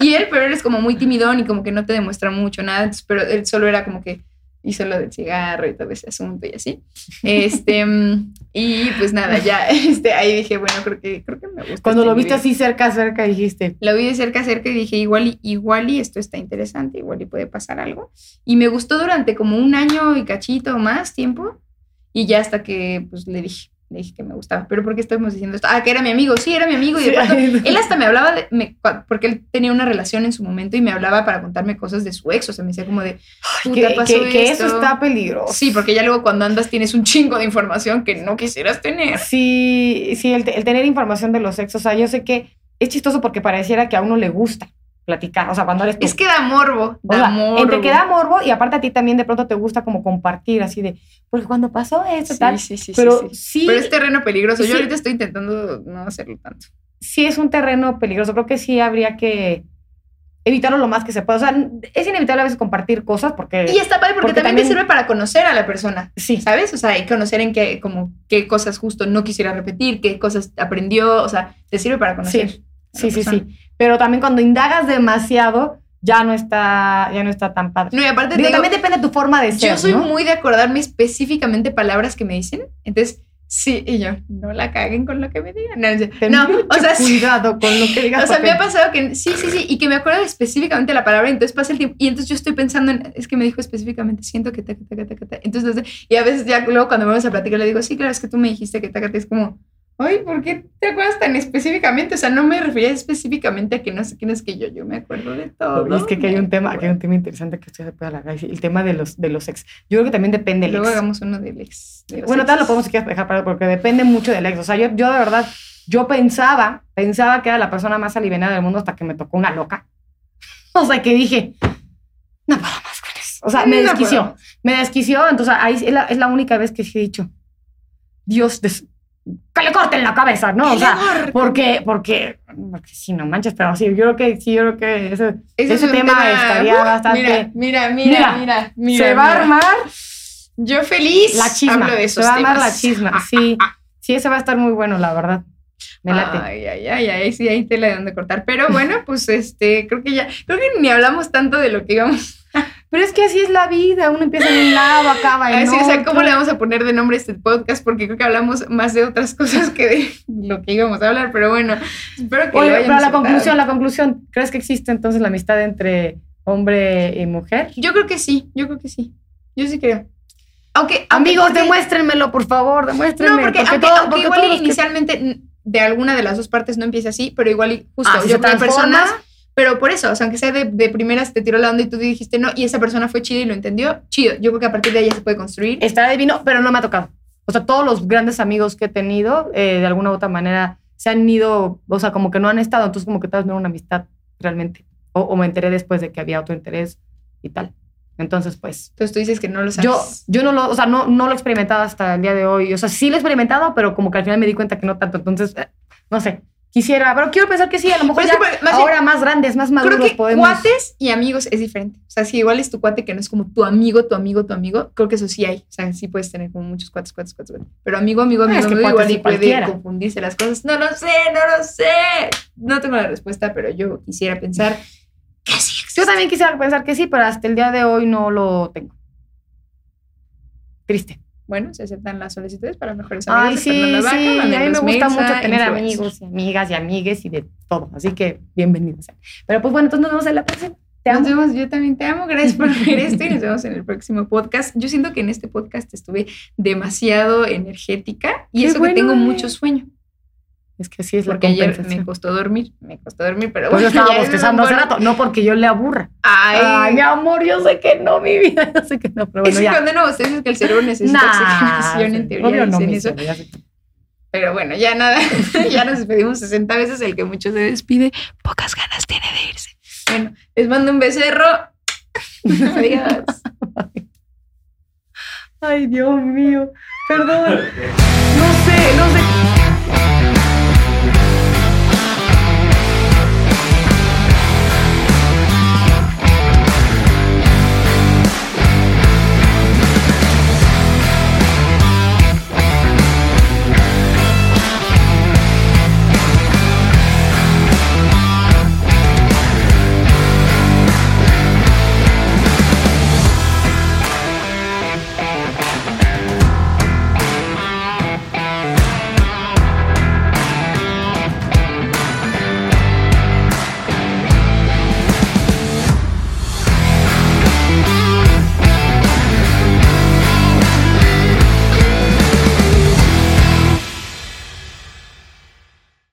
Y él, pero él es como muy timidón y como que no te demuestra mucho nada. entonces, pero él solo era como que hizo lo del cigarro y todo ese asunto y así. Este, (laughs) mm, y pues nada, ya (laughs) este, ahí dije, bueno, creo que, creo que me gusta. Cuando este lo viste individuo. así cerca, cerca, dijiste. Lo vi de cerca, cerca y dije, igual y, igual y esto está interesante, igual y puede pasar algo. Y me gustó durante como un año y cachito o más tiempo. Y ya hasta que pues le dije, le dije que me gustaba. Pero ¿por qué estamos diciendo esto? Ah, que era mi amigo. Sí, era mi amigo. Y de pronto, él hasta me hablaba de, me- porque él tenía una relación en su momento y me hablaba para contarme cosas de su ex. O sea, me decía como de, puta, que, pasó que- que eso está peligroso. Sí, porque ya luego cuando andas tienes un chingo de información que no quisieras tener. Sí, sí, el, el tener información de los sexos. O sea, yo sé que es chistoso porque pareciera que a uno le gusta platicar. O sea, cuando eres tú. Es que da morbo, O da sea, morbo. entre que da morbo y aparte a ti también de pronto te gusta como compartir así de, porque cuando pasó esto, Sí, tal. sí, sí, sí, pero sí. sí, Pero es terreno peligroso. Yo Sí. ahorita estoy intentando no hacerlo tanto. sí es un terreno peligroso. Creo que sí habría que evitarlo lo más que se pueda. O sea, es inevitable a veces compartir cosas porque... Y está padre porque, Porque también, te también- sirve para conocer a la persona, sí, ¿sabes? O sea, y conocer en qué, como, qué cosas justo no quisiera repetir, qué cosas aprendió, o sea, te sirve para conocer. Sí, a la sí, sí, persona. sí. Pero también cuando indagas demasiado, ya no está, ya no está tan padre. No, y aparte te Digo, digo, también depende de tu forma de ser, yo soy ¿no? muy de acordarme específicamente palabras que me dicen, entonces, sí, y yo, no la caguen con lo que me digan. No, no, o sea, cuidado con lo que digas. O sea, me ha pasado que sí, sí, sí, y que me acuerdo específicamente la palabra, entonces pasa el tiempo, y entonces yo estoy pensando en, es que me dijo específicamente, siento que taca, taca, taca, taca. Entonces, y a veces ya luego cuando vamos a platicar le digo, sí, claro, es que tú me dijiste que taca, taca", es como, ay, ¿por qué te acuerdas tan específicamente? O sea, no me refería específicamente a que no sé quién es que yo, yo me acuerdo de todo. Es que, que hay un tema, que hay un tema interesante que usted se puede alargar, el tema de los, de los ex. Yo creo que también depende del Luego ex. hagamos uno del ex. de Bueno, tal lo podemos dejar para porque depende mucho del ex. O sea, yo, yo de verdad, yo pensaba, pensaba que era la persona más aliviada del mundo hasta que me tocó una loca. (laughs) O sea, que dije, no puedo más con eso. O sea, me No desquició, puedo. me desquició. Entonces, ahí es la, es la única vez que sí he dicho, Dios, des- que le corten la cabeza, ¿no? O sea, porque, porque, porque sí, no manches, pero sí, yo creo que sí, yo creo que ese, Ese, ese es un tema, estaría uh, bastante. Mira, mira, mira, Mira, mira, se va a armar Yo feliz. la chisma. Hablo de se esos va a armar la chisma, sí. Sí, ese va a estar muy bueno, la verdad. Me late. Ay, ay, ay, ay, sí, ahí te la de dónde cortar. Pero bueno, pues este, creo que ya, creo que ni hablamos tanto de lo que íbamos Pero es que así es la vida, uno empieza en un lado, acaba en decir. O sea, otro. ¿cómo le vamos a poner de nombre a este podcast? Porque creo que hablamos más de otras cosas que de (laughs) lo que íbamos a hablar. Pero bueno, espero que Oye, lo hayan pero la conclusión, la conclusión, ¿crees que existe entonces la amistad entre hombre y mujer? Yo creo que sí, yo creo que sí. Yo sí creo. Aunque, Amigos, porque- demuéstrenmelo, por favor, demuéstrenme. No, porque, aunque, todo- aunque porque igual que- inicialmente de alguna de las dos partes no empieza así, pero igual y justo Ah, yo creo personas, pero por eso, o sea, aunque sea de, de primeras te tiró la onda y tú dijiste no, y esa persona fue chida y lo entendió, chido. Yo creo que a partir de ahí ya se puede construir. Está divino, pero no me ha tocado. O sea, todos los grandes amigos que he tenido, eh, de alguna u otra manera, se han ido, o sea, como que no han estado, entonces como que tal vez no era una amistad realmente. O, o me enteré después de que había otro interés y tal. Entonces, pues, Entonces tú dices que no lo sabes. yo, yo no lo, o sea, no, no lo he experimentado hasta el día de hoy. O sea, sí lo he experimentado, pero como que al final me di cuenta que no tanto. Entonces, eh, no sé, quisiera, pero quiero pensar que sí, a lo mejor es ya que, pues, más bien, ahora más grandes, más creo maduros que podemos... cuates y amigos es diferente. O sea, si igual es tu cuate que no es como tu amigo, tu amigo, tu amigo, creo que eso sí hay. O sea, sí puedes tener como muchos cuates, cuates, cuates. cuates. Pero amigo, amigo, Ah, amigo, es que amigo, cuates igual y puede confundirse las cosas. No lo sé, no lo sé. No tengo la respuesta, pero yo quisiera pensar que sí existe. Yo también quisiera pensar que sí, pero hasta el día de hoy no lo tengo. Triste. Bueno, se aceptan las solicitudes para mejores amigos. Ay, sí, Vaca, sí. A mí me gusta mucho tener influencers. amigos y amigas y amigues y de todo. Así que bienvenidos. Pero pues bueno, entonces nos vemos en la próxima. Te Nos amo. vemos, yo también te amo, gracias por ver esto y nos (laughs) vemos en el próximo podcast. Yo siento que en este podcast estuve demasiado energética y Qué eso bueno, que tengo eh. mucho sueño, Es que sí es la porque ayer me compensación. costó dormir, me costó dormir, pero Pues yo bueno, estaba (laughs) ya es bostezando un hace rato. No porque yo le aburra. Ay, Ay, mi amor, yo sé que no, mi vida. (laughs) Yo sé que no, pero es bueno, que ya. cuando no bosteces que el cerebro necesita Nah, oxigenación, en teoría obvio no, eso. ya sé. Pero bueno, ya nada, (laughs) ya nos despedimos 60 veces, el que mucho se despide, pocas ganas tiene de irse. Bueno, les mando un becerro. Adiós. Ay, Dios mío. Perdón. No sé, no sé.